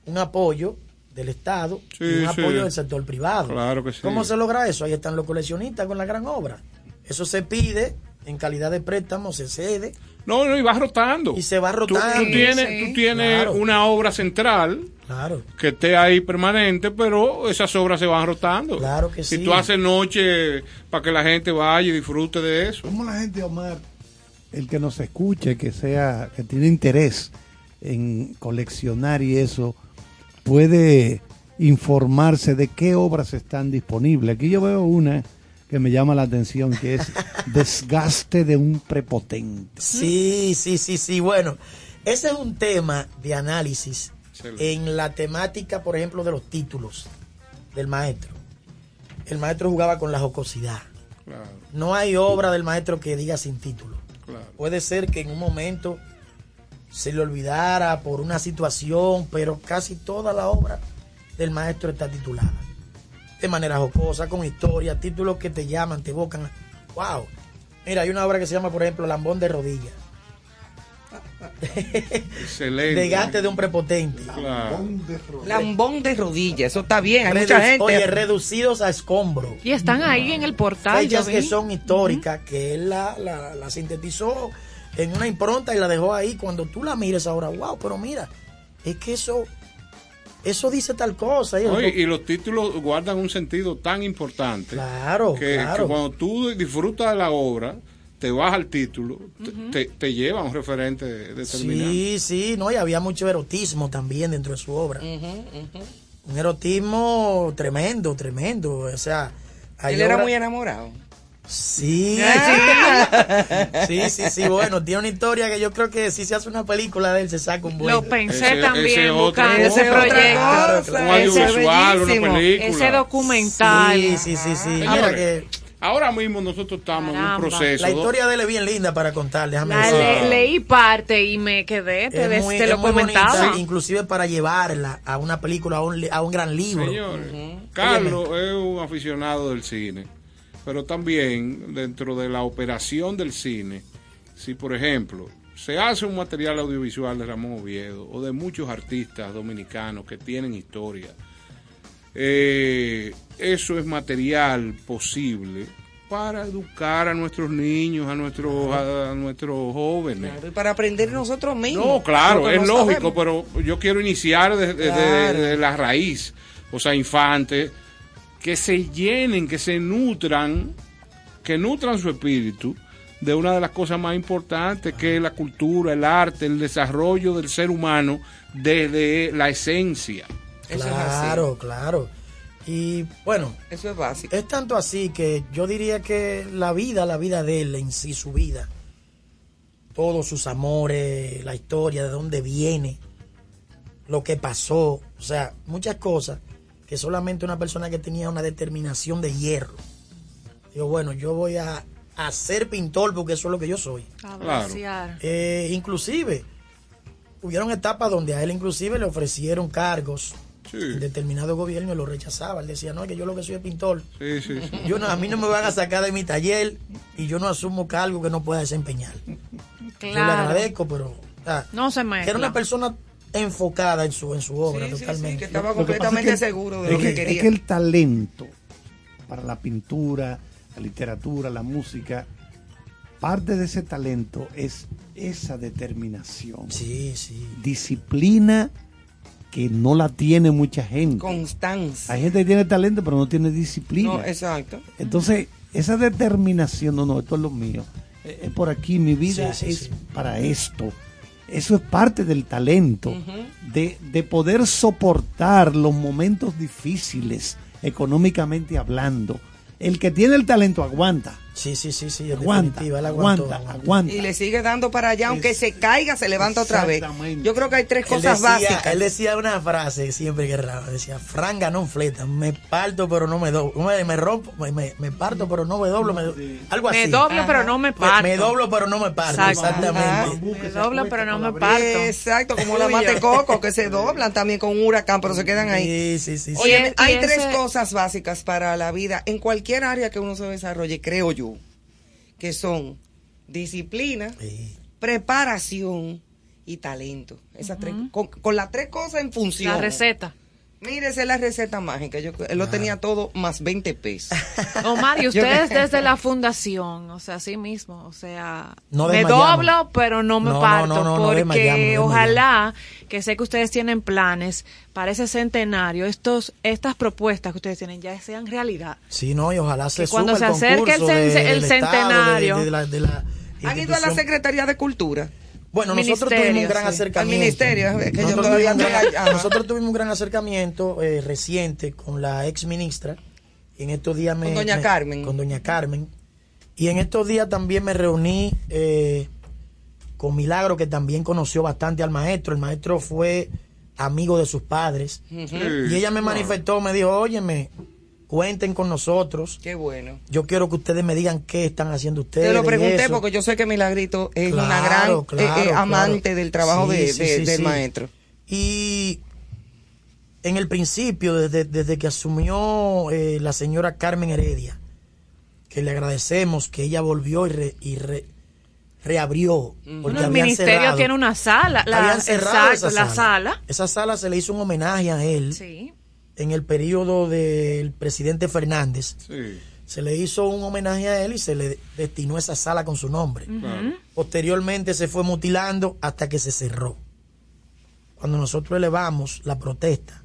un apoyo del Estado Sí, y un sí. apoyo del sector privado. Claro que sí. ¿Cómo se logra eso? Ahí están los coleccionistas con la gran obra. Eso se pide en calidad de préstamo, se cede No, no, y vas rotando. y se va rotando. tú tienes, sí. tú tienes Claro. una obra central Claro. que esté ahí permanente, pero esas obras se van rotando. Claro que si sí. tú haces noche para que la gente vaya y disfrute de eso. ¿Cómo la gente, Omar, el que nos escuche, que sea, que tiene interés en coleccionar y eso, puede informarse de qué obras están disponibles? Aquí yo veo una que me llama la atención, que es [laughs] desgaste de un prepotente. Sí, sí, sí, sí. Bueno, ese es un tema de análisis en la temática, por ejemplo, de los títulos del maestro. El maestro jugaba con la jocosidad. Claro, No hay obra del maestro que diga sin título. claro. Puede ser que en un momento se le olvidara por una situación, pero casi toda la obra del maestro está titulada. De manera jocosa, con historia, títulos que te llaman, te evocan. ¡Wow! Mira, hay una obra que se llama, por ejemplo, Lambón de Rodillas. [laughs] Excelente. Desgaste de un prepotente. Claro. Lambón de rodillas, eso está bien, hay Redu- mucha gente. Oye, reducidos a escombro. Y están ahí en el portal. Fechas que son históricas, que él la, la- la sintetizó en una impronta y la dejó ahí. Cuando tú la mires ahora, wow, pero mira, es que eso, eso dice tal cosa. y los títulos guardan un sentido tan importante Claro, que, claro. que cuando tú disfrutas de la obra, te vas al título, te- te, te lleva a un referente determinado. Sí, sí, no, y había mucho erotismo también dentro de su obra. Un erotismo tremendo, tremendo. O sea, Él era obra- muy enamorado. [laughs] Sí, sí, sí, sí, bueno, tiene una historia que yo creo que si se hace una película de él se saca un buen. Lo pensé Ese- también ese buscando Ese ese proyecto. Claro, cosa, claro. Un ese audiovisual, una bellísimo. película. Ese documental. Sí, sí, sí, sí. Mira Señores, que Ahora mismo nosotros estamos en un proceso. la historia de él es bien linda para contar, déjame La decir. le- leí parte y me quedé, te, Es ves- muy- te es lo muy comentaba. bonita, inclusive para llevarla a una película, a un, li- a un gran libro. Señores, Carlos es un aficionado del cine, pero también dentro de la operación del cine, si por ejemplo se hace un material audiovisual de Ramón Oviedo o de muchos artistas dominicanos que tienen historia, eh, eso es material posible para educar a nuestros niños, a nuestros, a, nuestros jóvenes. Claro, y para aprender nosotros mismos. No, claro, es lógico, sabemos. pero yo quiero iniciar desde desde- Claro. desde la raíz. O sea, infantes que se llenen, que se nutran, que nutran su espíritu de una de las cosas más importantes que es la cultura, el arte, el desarrollo del ser humano desde la esencia. Eso es claro, claro. Y bueno, Eso es básico. es tanto así que yo diría que la vida, la vida de él en sí, su vida, todos sus amores, la historia, de dónde viene, lo que pasó, o sea, muchas cosas que solamente una persona que tenía una determinación de hierro. Digo, bueno, yo voy a, a ser pintor porque eso es lo que yo soy. Claro. Eh, inclusive, hubieron etapas donde a él inclusive le ofrecieron cargos Sí, en determinado gobierno y lo rechazaba. Él decía, no, que yo lo que soy es pintor. sí, sí. sí. Yo no, a mí no me van a sacar de mi taller y yo no asumo cargo que no pueda desempeñar. Yo le Claro. agradezco, pero o sea, No se que mezcla. era una persona enfocada en su en su obra Sí, sí, sí, totalmente. que estaba que completamente es que- seguro de es lo que, que, quería. es que el talento para la pintura, la literatura, la música, parte de ese talento es esa determinación, Sí, sí. disciplina que no la tiene mucha gente. Constancia. Hay gente que tiene talento pero no tiene disciplina. No, exacto. Entonces, esa determinación, no, no, esto es lo mío. Eh, Es por aquí, mi vida Sí, sí, es sí. para esto. Eso es parte del talento, de, de poder soportar los momentos difíciles, económicamente hablando. El que tiene el talento aguanta, Sí, sí, sí, sí, en aguanta, definitiva, él aguantó, aguanta, aguanta. Y le sigue dando para allá, aunque se caiga, se levanta otra vez. Exactamente. Yo creo que hay tres Él cosas decía, básicas. él decía una frase siempre que erraba, decía, Fran ganó un fleta, me parto pero no me doblo, me, me rompo, me, me- me parto pero no me doblo, me algo así. Me doblo, pero no me parto. Me, doblo pero no me parto, Exacto. exactamente. Me doblo, pero no me parto. Exacto, como la mate coco, que se doblan también con un huracán, pero se quedan ahí. Sí, sí, sí. sí. Oye, hay ese- tres cosas básicas para la vida en cualquier área que uno se desarrolle, creo yo, que son disciplina, Sí. preparación y talento. Esas tres, con, con las tres cosas en función. La receta. Mírese la receta mágica. Yo él lo tenía todo más 20 pesos. [laughs] Omar, y ustedes desde la fundación, o sea, así mismo, o sea, No me doblo, pero no me No, parto, no, no, no porque ojalá, que sé que ustedes tienen planes para ese centenario, estos, estas propuestas que ustedes tienen ya sean realidad. Sí, no, y ojalá se Que cuando se acerque el el del Estado, de- centenario. de- de la- de la ¿Han ido a la. Secretaría de Cultura? Bueno, nosotros Ministerio, tuvimos un gran sí. acercamiento. Al ministerio, es que yo nosotros, todavía tuvimos, gran- nosotros tuvimos un gran acercamiento eh, reciente con la ex ministra Y en estos días me... Con doña me- Carmen. Con doña Carmen. Y en estos días también me reuní eh, con Milagro, que también conoció bastante al maestro. El maestro fue amigo de sus padres. Y ella me manifestó, me dijo, óyeme, cuenten con nosotros. Qué bueno. Yo quiero que ustedes me digan qué están haciendo ustedes. Te lo pregunté eso". porque yo sé que Milagrito es Claro, una gran claro, eh, eh, amante claro. del trabajo Sí, de- sí, de- sí, del sí. maestro. Y en el principio, desde, desde que asumió eh, la señora Carmen Heredia, que le agradecemos que ella volvió y, re- y re- reabrió. Porque Bueno, el ministerio cerrado. tiene una sala. La, Habían cerrado exacto, esa la sala. Esa sala se le hizo un homenaje a él Sí. En el periodo del presidente Fernández. Sí. Se le hizo un homenaje a él y se le destinó esa sala con su nombre. Posteriormente se fue mutilando hasta que se cerró. Cuando nosotros elevamos la protesta,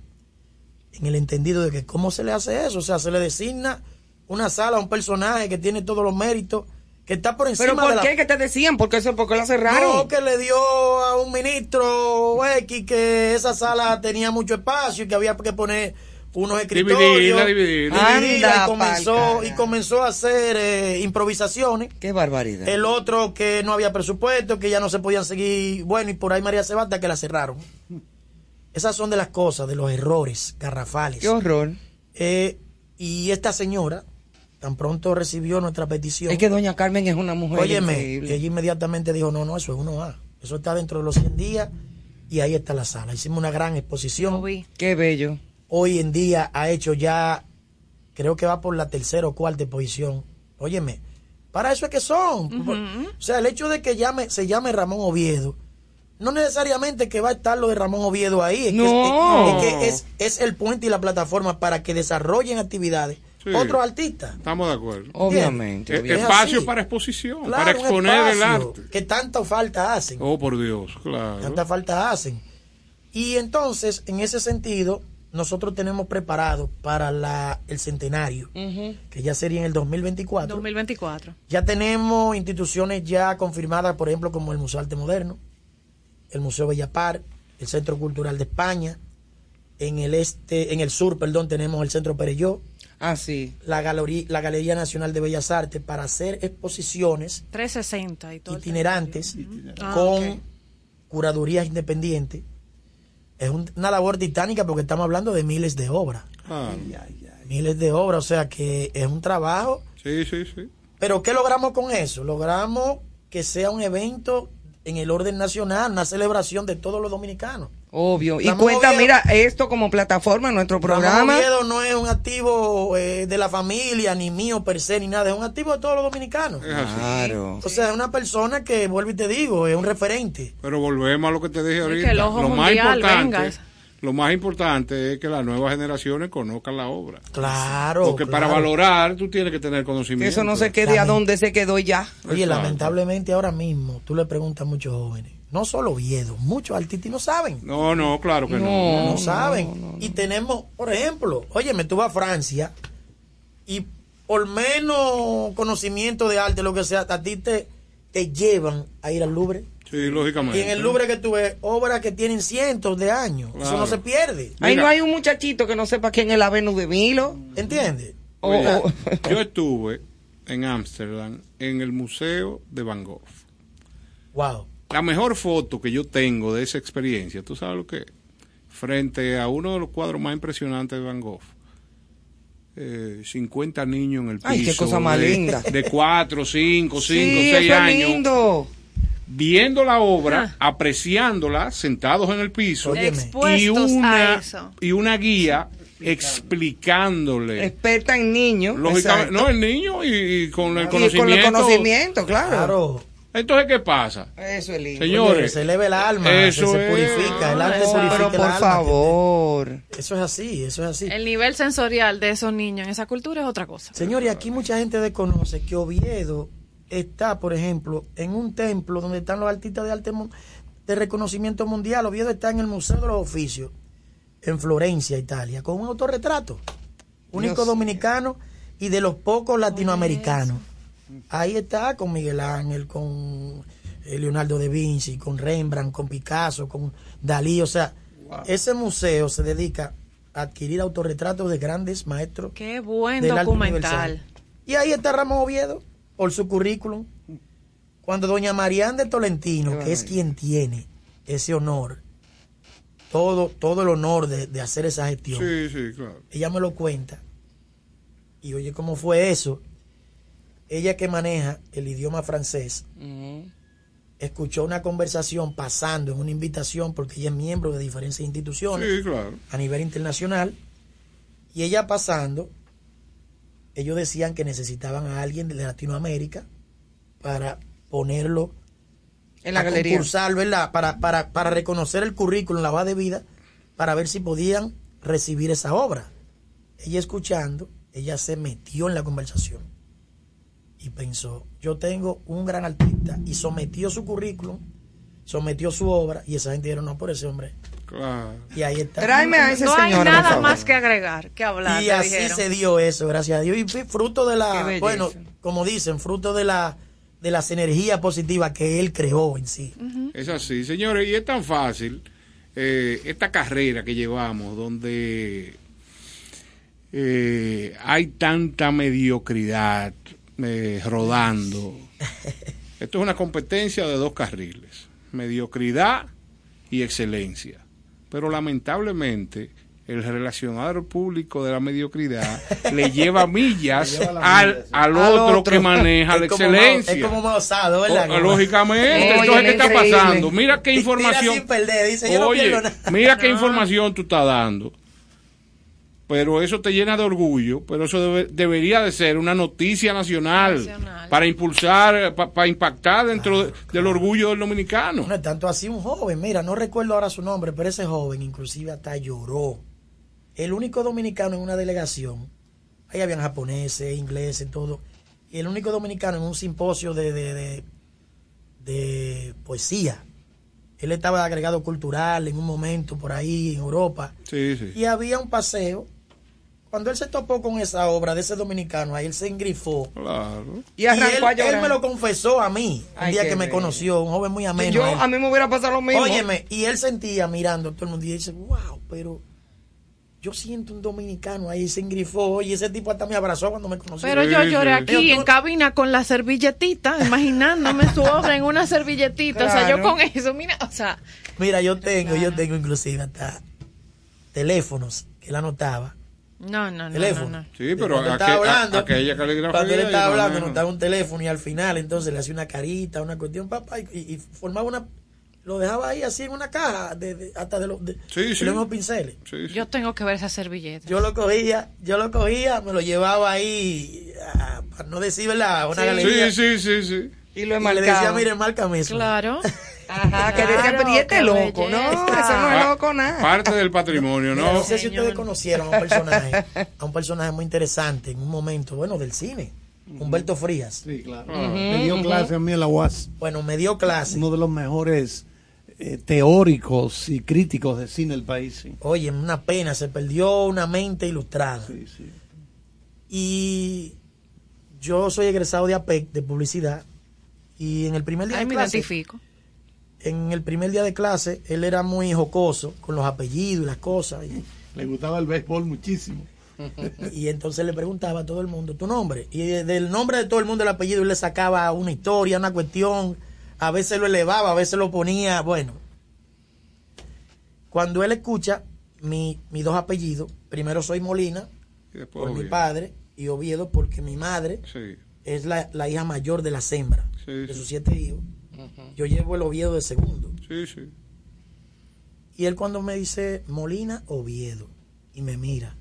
en el entendido de que cómo se le hace eso, o sea, se le designa una sala a un personaje que tiene todos los méritos, que está por encima ¿Pero por de la... qué? ¿Qué te decían? ¿Por qué, eso, por qué la cerraron? No, que le dio a un ministro X que esa sala tenía mucho espacio y que había que poner unos escritorios. Dividirla, dividirla. dividirla, Anda y, comenzó, y comenzó a hacer eh, improvisaciones. Qué barbaridad. El otro que no había presupuesto, que ya no se podían seguir. Bueno, y por ahí María Sebasta que la cerraron. Esas son de las cosas, de los errores garrafales. Qué horror. Eh, y esta señora tan pronto recibió nuestra petición. Es que doña Carmen es una mujer Óyeme, increíble. ella inmediatamente dijo, no, no, eso es uno A. Eso está dentro de los 100 días y ahí está la sala. Hicimos una gran exposición. Qué bello. Hoy en día ha hecho ya, creo que va por la tercera o cuarta exposición. Óyeme, para eso es que son. O sea, el hecho de que llame, se llame Ramón Oviedo, no necesariamente que va a estar lo de Ramón Oviedo ahí. Es No. que, es, que es, es el puente y la plataforma para que desarrollen actividades Sí. otros artistas. Estamos de acuerdo. Obviamente. Obviamente. Espacio Es para exposición, Claro, para exponer el arte. Que tanta falta hacen. Oh, por Dios, claro. tanta falta hacen. Y entonces, en ese sentido, nosotros tenemos preparado para la, el centenario, que ya sería en el 2024. 2024. Ya tenemos instituciones ya confirmadas, por ejemplo, como el Museo Arte Moderno, el Museo Bellapar, el Centro Cultural de España, en el este, en el sur, perdón, tenemos el Centro Pereyó, Ah, sí. la Galería, la Galería Nacional de Bellas Artes para hacer exposiciones 360 y todo. itinerantes Ah, con curadurías independientes. Es un- una labor titánica porque estamos hablando de miles de obras. Ah, Miles de obras, o sea que es un trabajo. sí, sí, sí. Pero ¿qué logramos con eso? Logramos que sea un evento en el orden nacional, una celebración de todos los dominicanos. Obvio. Y cuenta, Oviedo- mira, esto como plataforma, nuestro programa. Oviedo no es un activo eh, de la familia, ni mío per se, ni nada, es un activo de todos los dominicanos. Es así. Claro. O sea, es una persona que, vuelvo y te digo, es un referente. Pero volvemos a lo que te dije ahorita. que el ojo lo más importante, venga. lo más importante es que las nuevas generaciones conozcan la obra. Claro. Porque para valorar tú tienes que tener Que conocimiento. eso no se quede a donde se quedó ya. Oye, Exacto. lamentablemente ahora mismo tú le preguntas a muchos jóvenes, no solo Oviedo, muchos artistas y no saben. No, no, claro que no. No, No, saben. y tenemos, por ejemplo, oye, me tuve a Francia y por menos conocimiento de arte, lo que sea, a ti te, te llevan a ir al Louvre. Sí, lógicamente. Y en el Louvre que tuve obras que tienen cientos de años. Eso no se pierde. Ahí Mira. no hay un muchachito que no sepa quién es la Venus de Milo. ¿Entiendes? O- Oye, o- [laughs] yo estuve en Ámsterdam en el Museo de Van Gogh. Wow. La mejor foto que yo tengo de esa experiencia, ¿tú sabes lo que? Frente a uno de los cuadros más impresionantes de Van Gogh. Eh, 50 niños en el piso. Ay, qué cosa más de, linda. De 4, 5, 5, sí, 6 eso es años. lindo. Viendo la obra, Ah. apreciándola, sentados en el piso. Óyeme. y Expuestos a una, eso. y una guía explicándole. Experta en niños. Lógicamente, no, el niño y, y con el Y conocimiento. con el conocimiento, claro. Claro. Entonces, ¿qué pasa? Eso es lindo. Señores, Oye, se eleva el alma, eso se, purifica, el arte No, purifica Pero el por alma. favor. Eso es así, eso es así. El nivel sensorial de esos niños en esa cultura es otra cosa. Señor, y aquí mucha gente desconoce que Oviedo está, por ejemplo, en un templo donde están los artistas de arte de reconocimiento mundial. Oviedo está en el Museo de los Oficios, en Florencia, Italia, con un autorretrato. Único Dios dominicano y de los pocos latinoamericanos. Ahí está con Miguel Ángel, con eh, Leonardo da Vinci, con Rembrandt, con Picasso, con Dalí. O sea, ese museo se dedica adquirir autorretratos de grandes maestros. Qué buen del documental. Y ahí está Ramón Oviedo, por su currículum. Cuando doña Marián de Tolentino, que es quien tiene ese honor, todo, todo el honor de, de hacer esa gestión, Sí, sí, claro. ella me lo cuenta. Y oye, ¿cómo fue eso? Ella que maneja el idioma francés, escuchó una conversación pasando en una invitación, porque ella es miembro de diferentes instituciones Sí, claro. a nivel internacional, y ella pasando, ellos decían que necesitaban a alguien de Latinoamérica para ponerlo En la a galería. concursar, ¿verdad? Para, para, para reconocer el currículum, la base de vida, para ver si podían recibir esa obra. Ella escuchando, ella se metió en la conversación y pensó, yo tengo un gran artista y sometió su currículum, sometió su obra y esa gente dijeron, no, por ese hombre. Claro. Y ahí está. Tráeme a ese no hay señor, nada más que agregar, que hablar. Y así dijeron. se dio eso, gracias a Dios. Y fruto de la, bueno, como dicen, fruto de la de las energías positivas que él creó en sí. Es así, señores, y es tan fácil eh, esta carrera que llevamos, donde eh, hay tanta mediocridad eh, rodando. [laughs] Esto es una competencia de dos carriles, mediocridad y excelencia. Pero lamentablemente el relacionador público de la mediocridad [laughs] le lleva millas Le lleva la al, sí. al Al otro, que maneja Es la excelencia. es como más osado, ¿verdad? O- lógicamente, Oye, entonces, ¿qué está increíble. pasando? Mira qué Tira información. sin perder, dice, yo no Oye, nada. mira qué [laughs] información tú estás dando. Pero eso te llena de orgullo, pero eso debe- debería de ser una noticia nacional, Nacional. para impulsar, para impactar dentro de- del orgullo del dominicano. No es tanto así un joven, mira, no recuerdo ahora su nombre, pero ese joven inclusive hasta lloró. El único dominicano en una delegación, ahí habían japoneses, ingleses, todo, y el único dominicano en un simposio de, de, de, de poesía. Él estaba de agregado cultural en un momento por ahí en Europa, Sí, sí. y había un paseo. Cuando él se topó con esa obra de ese dominicano, ahí él se engrifó. Claro. Y arrancó él, a llorar. él me lo confesó a mí, el Ay, día qué que me bello. conoció, un joven muy ameno. Yo, él. a mí me hubiera pasado lo mismo. Óyeme, y él sentía mirando a todo el mundo y dice, wow, pero yo siento un dominicano ahí, se engrifó, y ese tipo hasta me abrazó cuando me conoció. Pero yo lloré aquí en cabina con la servilletita, imaginándome su obra en una servilletita. O sea, yo con eso, mira, o sea, Mira, yo tengo, yo tengo inclusive hasta teléfonos que él anotaba. No, no, no, teléfono. no, no. Sí, pero Cuando él aqu- estaba a- hablando, aquella caligrafía cuando él estaba hablando, manejo. anotaba un teléfono y al final entonces le hacía una carita, una cuestión, papá, y, y formaba una, lo dejaba ahí así en una caja, de, de- hasta de los, de, Sí, sí. los mismos pinceles. Yo tengo que ver esa servilleta. Yo lo cogía, yo lo cogía, me lo llevaba ahí, ah, para no decir, ¿verdad? Una Sí. galería. Sí, sí, sí, sí. Y lo Y le decía, mire, márcame eso. Claro. [laughs] Ajá, que decía, pero y este qué loco, no, eso no es Pa- loco nada. Parte del patrimonio, Mira, ¿no? no sé si ustedes conocieron a un personaje, [laughs] a un personaje muy interesante en un momento, bueno, del cine, Humberto Frías. Sí, claro. Me dio clase a mí en la UAS. Bueno, me dio clase. Uno de los mejores eh, teóricos y críticos de cine del país. sí. Oye, una pena, se perdió una mente ilustrada. Sí, sí. Y yo soy egresado de APEC, de publicidad, y en el primer día de me clase, identifico. en el primer día de clase, él era muy jocoso con los apellidos y las cosas. Y, Le gustaba el béisbol muchísimo. [laughs] y entonces le preguntaba a todo el mundo tu nombre. Y de- del nombre de todo el mundo el apellido él le sacaba una historia, una cuestión. A veces lo elevaba, a veces lo ponía. Bueno, cuando él escucha mi, mis dos apellidos, primero soy Molina, por mi Oviedo. padre, y Oviedo porque mi madre Sí, es la, la hija mayor de la hembra, Sí, de sus siete hijos. Yo llevo el Oviedo de segundo. sí, sí. Y él cuando me dice Molina Oviedo y me mira,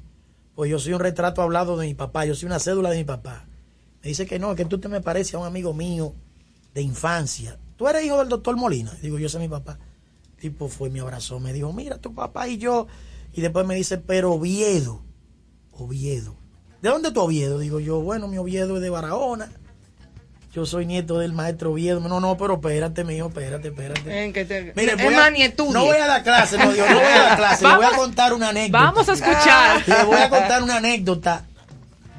pues yo soy un retrato hablado de mi papá, yo soy una cédula de mi papá. Me dice que no, que tú te me pareces a un amigo mío de infancia. Tú eres hijo del doctor Molina. Digo, yo soy mi papá. Tipo fue, me abrazó, me dijo, mira, tu papá y yo. Y después me dice, pero Oviedo, Oviedo. ¿De dónde tu Oviedo? Digo yo, bueno, mi Oviedo es de Barahona. Yo soy nieto del maestro Oviedo. No, no, pero espérate, mijo, espérate, espérate. En que te- Mire, voy a- no voy a dar clase, no, Dios, no voy a dar [laughs] clase. Le voy a contar una anécdota. Vamos a escuchar. Le voy a contar una anécdota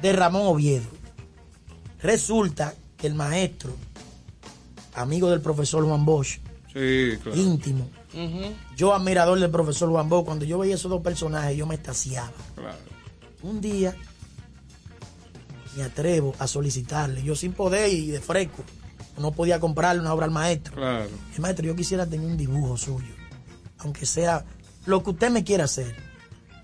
de Ramón Oviedo. Resulta que el maestro, amigo del profesor Juan Bosch, Sí, claro. íntimo. Yo, admirador del profesor Juan Bo, cuando yo veía esos dos personajes, yo me estaciaba. Claro. Un día me atrevo a solicitarle, yo sin poder y de fresco, no podía comprarle una obra al maestro. Claro. El maestro, yo quisiera tener un dibujo suyo, aunque sea lo que usted me quiera hacer.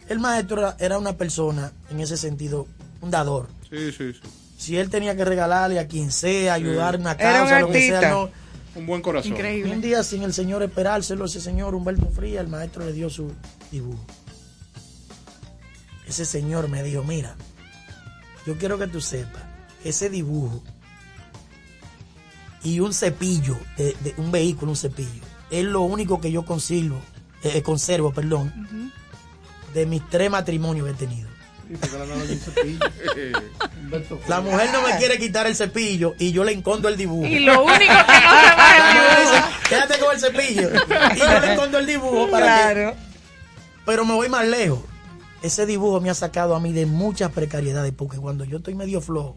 El maestro era, una persona, en ese sentido, un dador. Sí, sí, sí. Si él tenía que regalarle a quien sea, ayudar en una Era un causa, lo que sea, no. Un buen corazón. Un día sin el señor esperárselo, ese señor Humberto Fría, el maestro le dio su dibujo. Ese señor me dijo, mira, yo quiero que tú sepas, ese dibujo y un cepillo, de, de un vehículo, un cepillo, es lo único que yo conservo, eh, conservo, perdón, de mis tres matrimonios que he tenido. La [laughs] mujer no me quiere quitar el cepillo y yo le encondo el dibujo. Y lo único que no se va es el dibujo. Quédate con el cepillo. Y yo le encondo el dibujo para Claro. que. Pero me voy más lejos. Ese dibujo me ha sacado a mí de muchas precariedades porque cuando yo estoy medio flojo,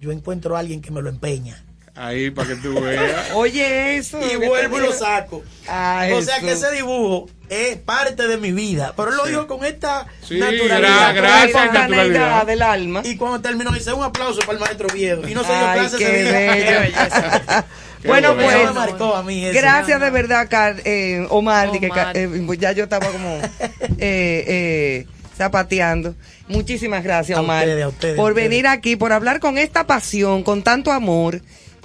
yo encuentro a alguien que me lo empeña. Ahí para que tú veas. [laughs] Oye, eso. Y vuelvo y lo saco. Ah, o sea que ese dibujo es parte de mi vida. Pero él lo dijo con esta Sí, naturalidad. gracias, esta naturalidad. del alma. Y cuando terminó, dice un aplauso para el maestro Viedo. Y no se dio Ay, clase qué ese día. bello. [laughs] Bueno, Eso pues, me marcó a mí eso. Gracias de verdad, Car- eh, Omar, que eh, ya yo estaba como [laughs] eh, eh, zapateando. Muchísimas gracias, A Omar, ustedes, a ustedes, por ustedes. venir aquí, por hablar con esta pasión, con tanto amor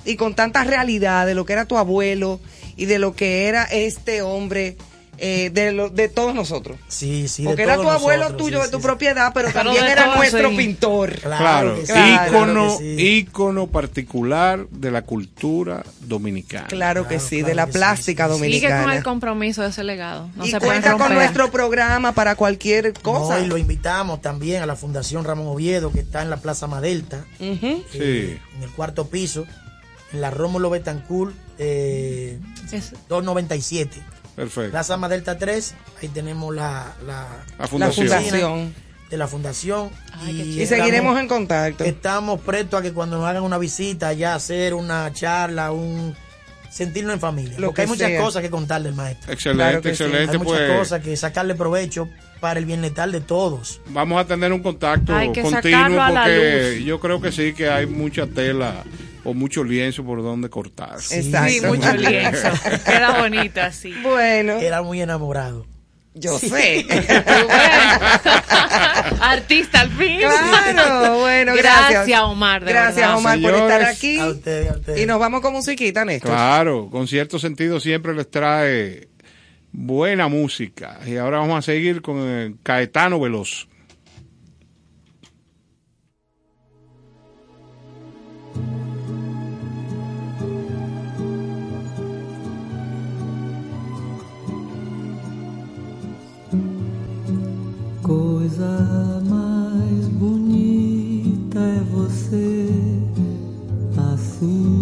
y con tanta realidad de lo que era tu abuelo y de lo que era este hombre. Eh, de, lo, de todos nosotros. Sí, sí. de Porque era tu abuelo nosotros, tuyo sí, de tu sí, propiedad, pero Pero también era nuestro pintor. Claro, ícono, claro que sí. ícono particular de la cultura dominicana. Claro, que sí, de la plástica sí, sí. Sigue con dominicana. el compromiso de ese legado. No y se puede cuenta con nuestro programa para cualquier cosa. No, y lo invitamos también a la Fundación Ramón Oviedo, que está en la Plaza Madelta, eh, en el cuarto piso, en la Rómulo Betancourt, eh, Es- 297. Perfecto. Plaza Madelta 3, ahí tenemos la, la, La La fundación. fundación. de la Fundación. Ay, y, seguiremos estamos- en contacto. Estamos prestos a que cuando nos hagan una visita, ya hacer una charla, un sentirnos en familia. Lo Porque hay muchas sea. cosas que contarle al maestro. Excelente, Claro que sí. excelente. Hay muchas Pues cosas que sacarle provecho para el bienestar de todos. vamos a tener un contacto Hay que continuo porque yo creo que sí que hay mucha tela o mucho lienzo por donde cortar. Exacto. Sí, mucho [laughs] lienzo. Queda bonito así. Bueno, Era muy enamorado. yo sé. [laughs] Artista al fin. claro, bueno, gracias. Gracias, Omar. de Gracias, verdad. Omar, por estar aquí. A a. Y nos vamos con musiquita, Néstor. Claro, con cierto sentido siempre les trae buena música. Y ahora vamos a seguir con eh, Caetano Veloz. Coisa mais bonita é você assim,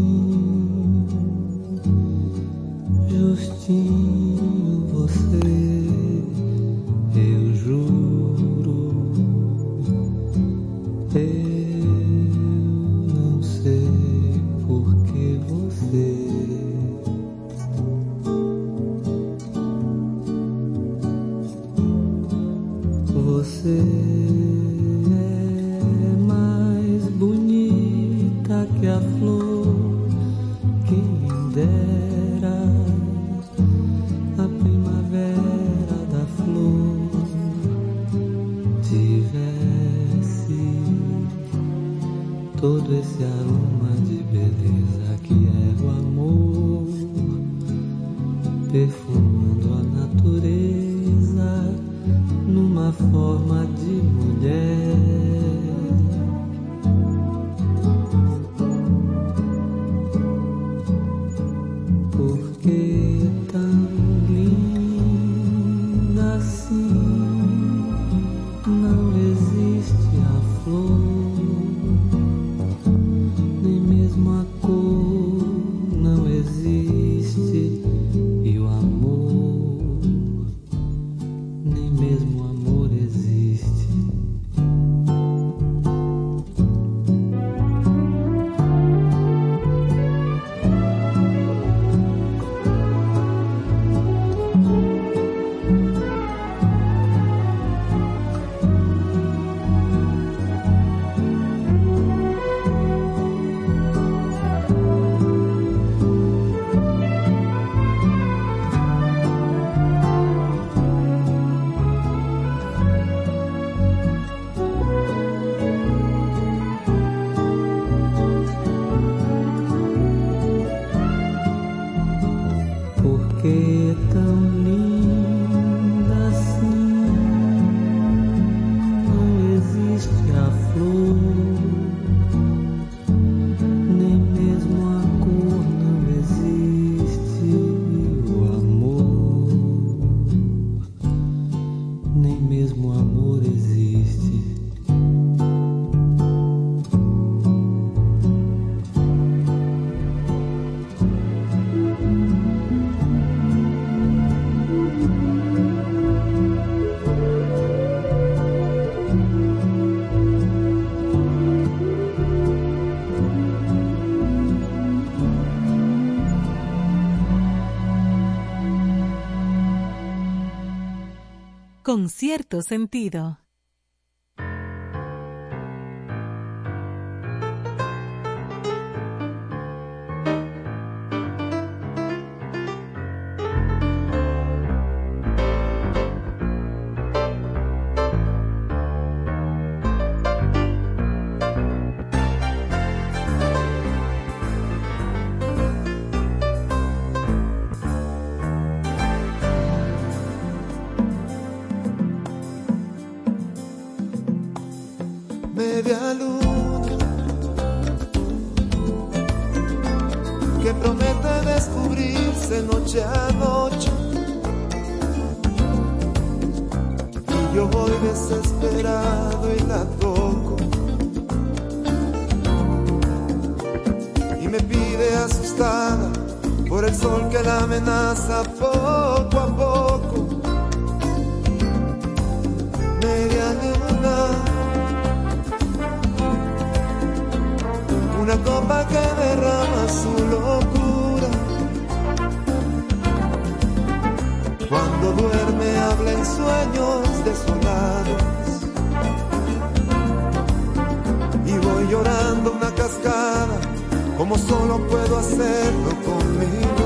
con cierto sentido. sueños desolados. Y voy llorando una cascada, como solo puedo hacerlo conmigo.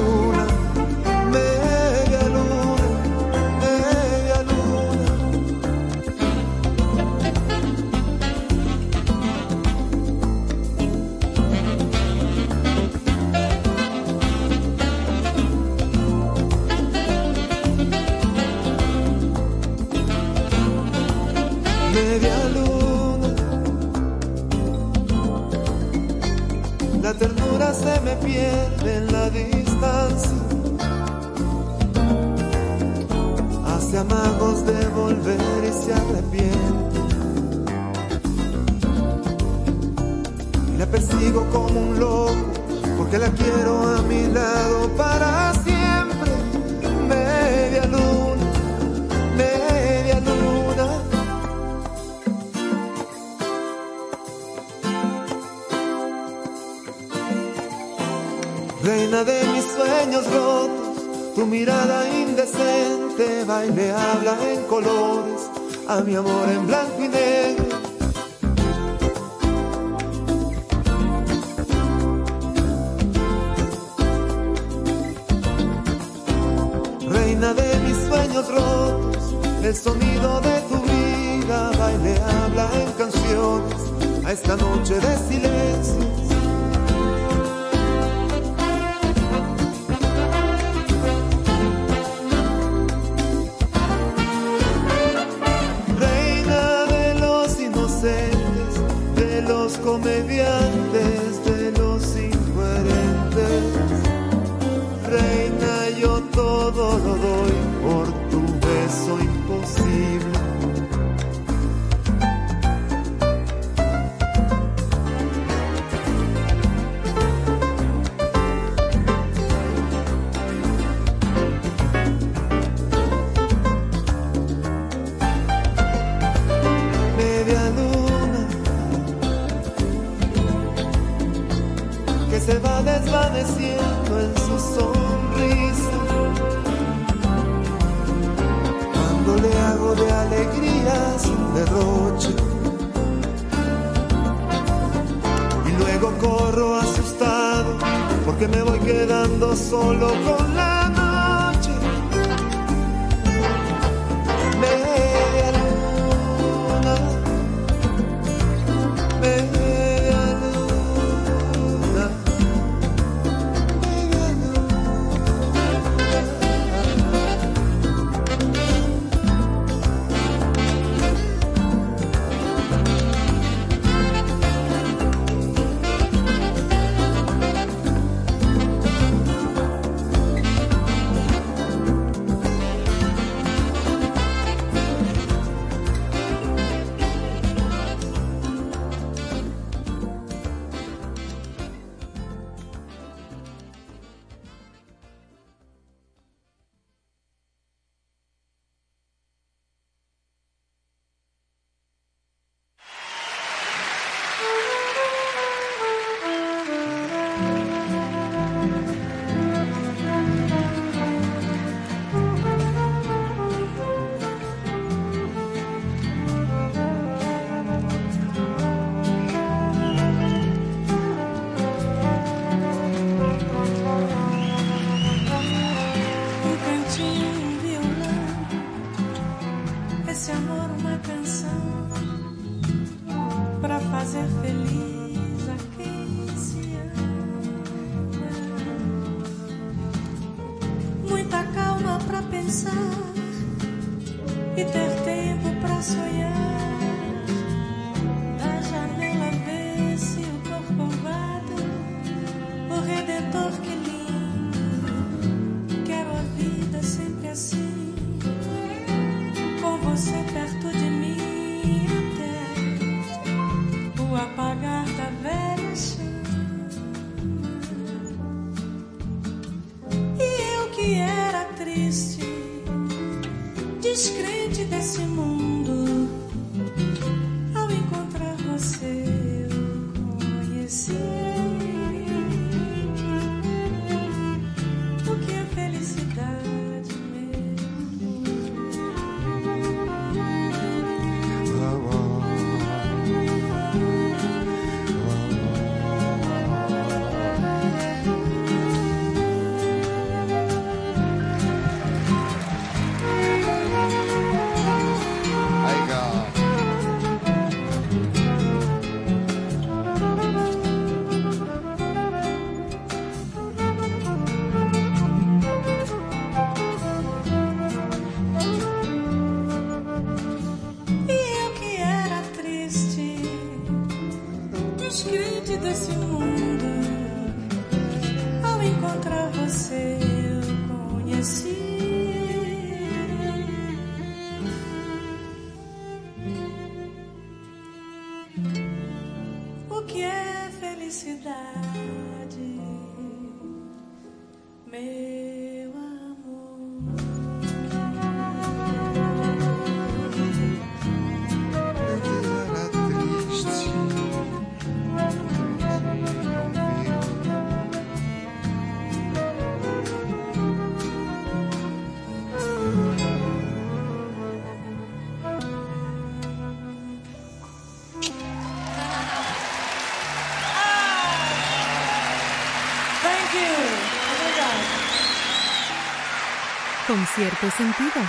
Cierto sentido.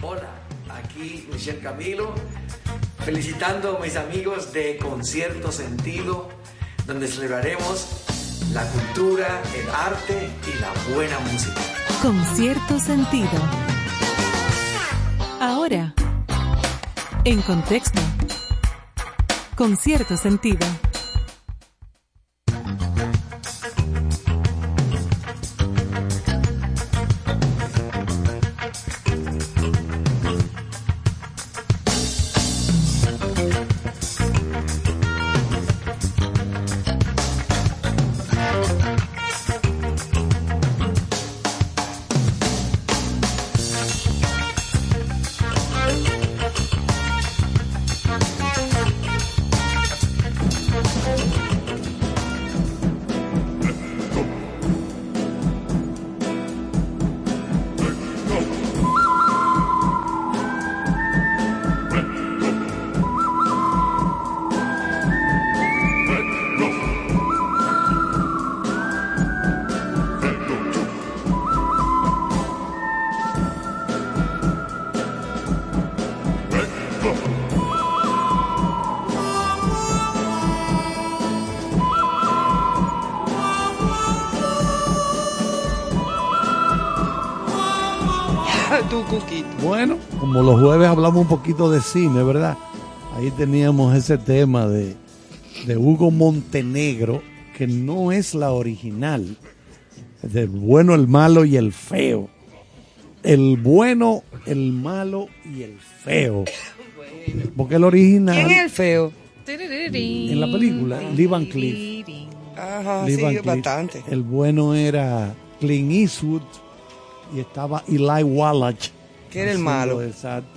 Hola, aquí Michelle Camilo, felicitando a mis amigos de Concierto Sentido, donde celebraremos la cultura, el arte y la buena música. Con cierto sentido. Ahora, en contexto. Con cierto sentido. Tu cuquito. Bueno, como los jueves hablamos un poquito de cine, ¿verdad? Ahí teníamos ese tema de, de Hugo Montenegro, que no es la original, del bueno, el malo y el feo. El bueno, el malo y el feo. Porque el original... ¿Quién es el feo? En la película, Lee Van Cleef. Ajá, Lee sí, Van Cleef. bastante. El bueno era Clint Eastwood y estaba Eli Wallach. Que era el malo. Exacto.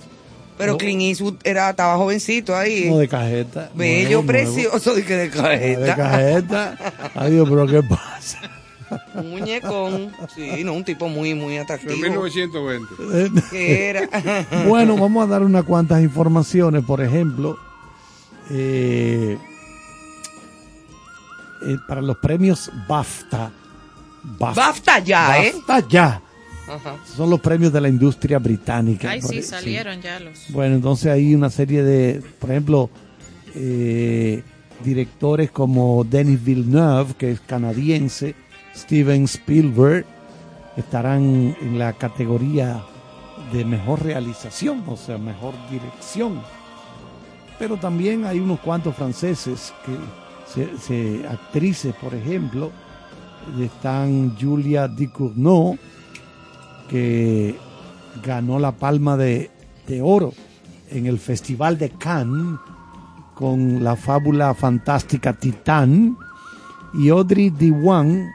Pero Oh. Clint Eastwood era, estaba jovencito ahí. No de cajeta. Bello, nuevo, nuevo. precioso, de que de cajeta. De cajeta. Adiós, pero ¿qué pasa? Un muñecón. Sí, no, un tipo muy, muy En atractivo. 1920. Que era. [laughs] bueno, vamos a dar unas cuantas informaciones. Por ejemplo, eh, eh, para los premios BAFTA. BAFTA ya, ¿eh? BAFTA ya. Ajá. Son los premios de la industria británica. Ay, Por- sí, salieron ya los. Bueno, entonces hay una serie de, por ejemplo, eh, directores como Denis Villeneuve, que es canadiense, Steven Spielberg, estarán en la categoría de mejor realización, o sea, mejor dirección. Pero también hay unos cuantos franceses que se, se- actrices, por ejemplo, están Julia Ducournau, que ganó la Palma de, de Oro en el Festival de Cannes con la fábula fantástica Titán, y Audrey Diwan,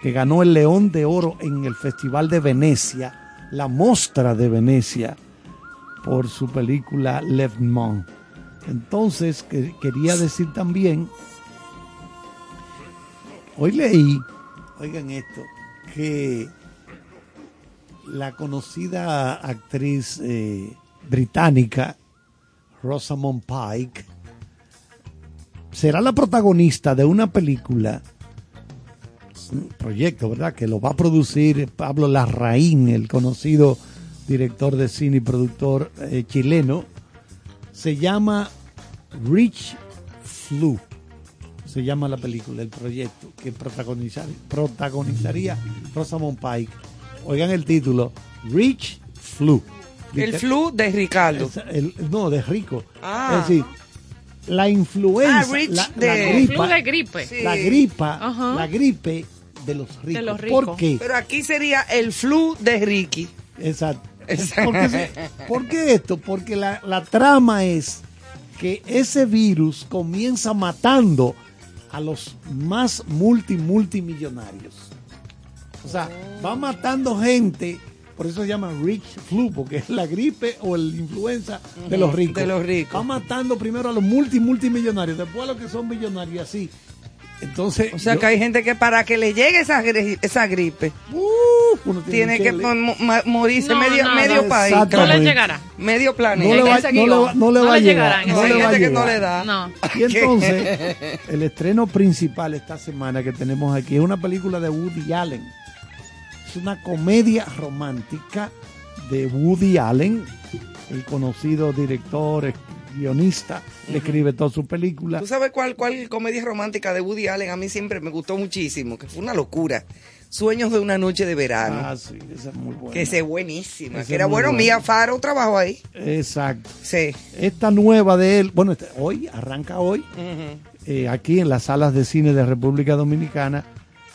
que ganó el León de Oro en el Festival de Venecia, la Mostra de Venecia, por su película L'Evement. Entonces, que- quería decir también, hoy leí, oigan esto, que la conocida actriz eh, británica Rosamund Pike será la protagonista de una película, un proyecto, ¿verdad? Que lo va a producir Pablo Larraín, el conocido director de cine y productor eh, chileno. Se llama Rich Flu. Se llama la película, el proyecto que protagonizar, protagonizaría Rosamund Pike. Oigan el título, Rich Flu. El flu de Ricardo. Es el- no, de rico. Ah. Es decir, la influenza, Ah, Rich la, de- la gripa, Flu de gripe. Sí. la gripa, Ajá. la gripe de los ricos. los ricos. ¿Por qué? Pero aquí sería el flu de Ricky. Exacto. Exacto. ¿Por qué esto? Porque la, la trama es que ese virus comienza matando a los más multi multimillonarios. O sea, va matando gente, por eso se llama rich flu, porque es la gripe o el influenza de los ricos. de los ricos. Va matando primero a los multi multimillonarios, después a los que son millonarios y así. Entonces, O sea yo- que hay gente que para que le llegue esa, gri- esa gripe, uno tiene que mo- morirse No, medio, no, medio no, país. No le llegará. Medio planeta. no le va, no le va- guion. no le No va a le llegar. no le va a gente que no llegar. le da. No. Y entonces, el estreno principal esta semana que tenemos aquí es una película de Woody Allen. Es una comedia romántica de Woody Allen, el conocido director, guionista, le escribe todas sus películas. ¿Tú sabes cuál, cuál comedia romántica de Woody Allen a mí siempre me gustó muchísimo? Que fue una locura. Sueños de una noche de verano. Ah, sí, esa es muy buena. que es buenísima. Esa que era bueno, buena. Mia Faro trabajó ahí. Exacto. Sí. Esta nueva de él, bueno, este- hoy, arranca hoy, eh, aquí en las salas de cine de República Dominicana,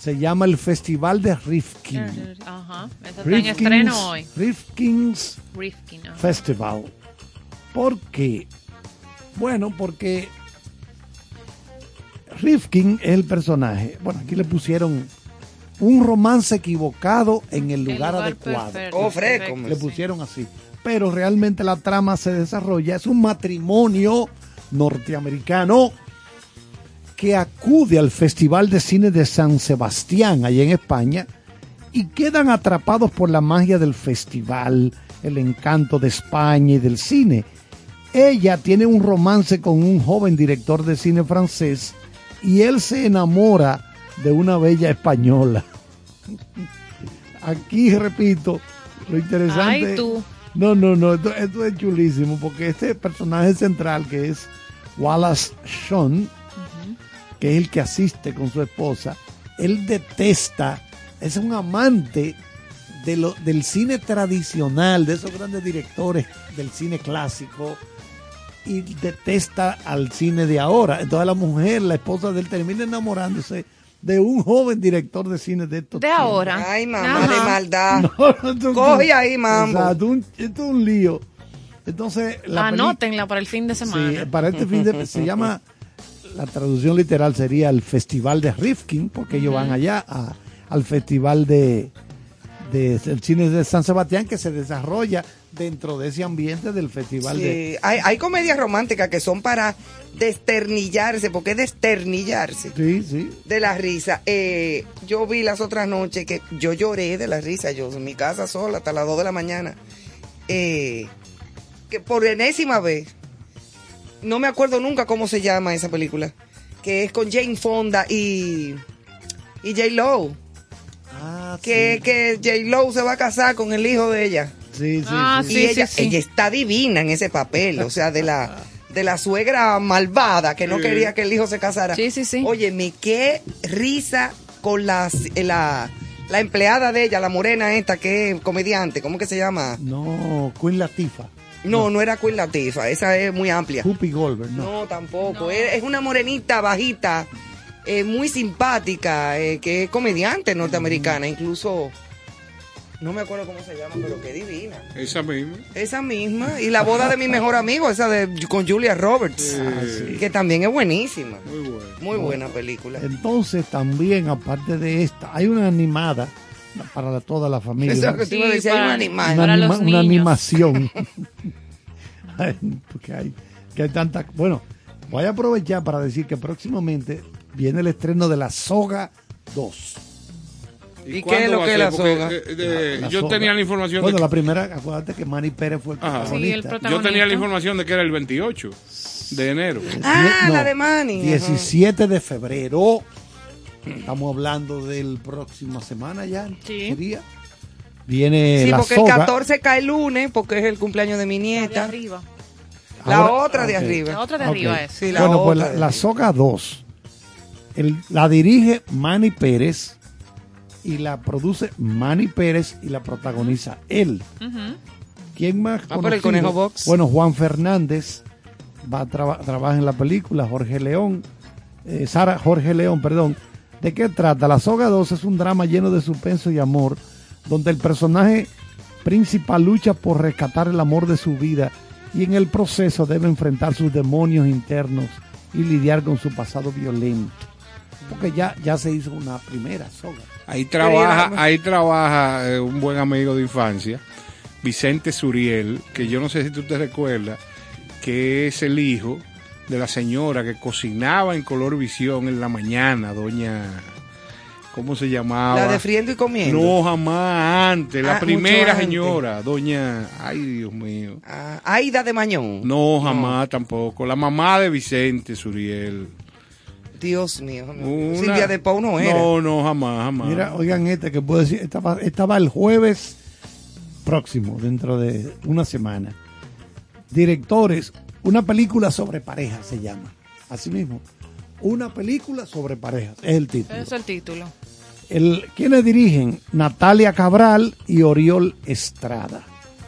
se llama el Festival de Rifkin. Ajá. Esa está en estreno hoy. Rifkin's Rifkin. Festival. ¿Por qué? Bueno, porque Rifkin es el personaje. Bueno, aquí le pusieron un romance equivocado en el El lugar, adecuado. perfecto, Oh. Le pusieron así. Pero realmente la trama se desarrolla. Es un matrimonio norteamericano que acude al Festival de Cine de San Sebastián, allá en España, y quedan atrapados por la magia del festival, el encanto de España y del cine. Ella tiene un romance con un joven director de cine francés y él se enamora de una bella española. [laughs] Aquí repito, lo interesante. Ay, tú. No, no, no, esto, esto es chulísimo porque este personaje central que es Wallace Shawn, que es el que asiste con su esposa, él detesta, es un amante de lo, del cine tradicional, de esos grandes directores del cine clásico, y detesta al cine de ahora. Entonces la mujer, la esposa de él, termina enamorándose de un joven director de cine de estos De tiempos. ahora. Ay, mamá, Ajá. de maldad. [laughs] No, no, esto- Coge ahí, mambo. Exacto, un- esto es un lío. Entonces, la peli- Anótenla para el fin de semana. Sí, para este fin de se llama [laughs] la traducción literal sería el Festival de Rifkin, porque ellos van allá a- al Festival de, de el cine de San Sebastián que se desarrolla dentro de ese ambiente del Festival Sí, de hay, hay comedias románticas que son para desternillarse, porque es desternillarse Sí, sí. de la risa. Eh, yo vi las otras noches que yo lloré de la risa, yo en mi casa sola hasta las 2 de la mañana. Eh, que por enésima vez, no me acuerdo nunca cómo se llama esa película, que es con Jane Fonda y, y J. Lo. Ah, que, que J. Lo se va a casar con el hijo de ella. Sí, sí, Ah, sí. y sí, ella, sí, sí. ella está divina en ese papel, o sea, de la de la suegra malvada que no Sí. quería que el hijo se casara. Sí, sí, sí. Óyeme, qué risa con las, la, la empleada de ella, la morena esta que es comediante, ¿cómo que se llama? No, Queen Latifah. No, no, era Queen Latifah, esa es muy amplia. Whoopi Goldberg, no. No, tampoco. Es, es una morenita bajita, eh, muy simpática, eh, que es comediante norteamericana, incluso. No me acuerdo cómo se llama, pero qué divina. Esa misma. Esa misma. Y la boda de mi mejor amigo, esa de con Julia Roberts, que también es buenísima. Muy buena. Muy buena película. Entonces también, aparte de esta, hay una animada para la- toda la familia. Eso que te iba a decir, hay una animada. Una, Para anima- los una niños. animación. [laughs] [laughs] Ay, Porque hay, que hay tanta... Bueno, voy a aprovechar para decir que próximamente viene el estreno de La Soga 2. ¿Y cuándo qué es lo que es la Porque, soga? eh, de- La yo Soga. tenía la información Bueno, de la primera, acuérdate que Manny Pérez fue el Ajá. protagonista. Yo tenía la información de que era el 28 de enero. Ah, No, la de Manny. ajá. 17 de febrero. Estamos hablando del próximo semana ya. Sí. Sería. Viene Sí, la porque soga. el 14 cae el lunes, porque es el cumpleaños de mi nieta. arriba. La Ahora- otra de arriba. La otra de arriba es. Sí, la bueno, pues otra la, de la. Soga 2 el- la dirige Manny Pérez y la produce Manny Pérez y la protagoniza él. ¿Quién más? Ah, por el? Conejo Box. Bueno, Juan Fernández va a traba- trabaja en la película, Jorge León, eh, Sara Jorge León, perdón. ¿De qué trata? La Soga 2 es un drama lleno de suspenso y amor, donde el personaje principal lucha por rescatar el amor de su vida y en el proceso debe enfrentar sus demonios internos y lidiar con su pasado violento. Porque ya, ya se hizo una primera soga. Ahí trabaja, ahí trabaja eh, un buen amigo de infancia, Vicente Suriel, que yo no sé si tú te recuerdas, que es el hijo de la señora que cocinaba en color visión en la mañana, doña, ¿cómo se llamaba? La de friendo y comiendo. No, jamás antes, la Ah, primera antes. señora, doña, ay Dios mío. Ah, Aida de Mañón. No, jamás tampoco. La mamá de Vicente Suriel. Dios mío. Una- Silvia de Pau no era. No, no, jamás, jamás. Mira, oigan esta que puedo decir, esta va, esta va el jueves próximo, dentro de una semana. Directores, una película sobre parejas se llama. Así mismo. Una película sobre parejas, es el título. Es el título. El, ¿Quiénes dirigen? Natalia Cabral y Oriol Estrada.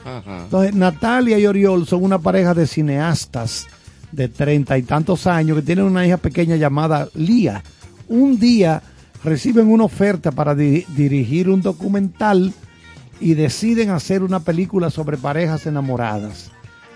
Ajá. Entonces, Natalia y Oriol son una pareja de cineastas de treinta y tantos años que tienen una hija pequeña llamada Lía. Un día reciben una oferta para di- dirigir un documental y deciden hacer una película sobre parejas enamoradas.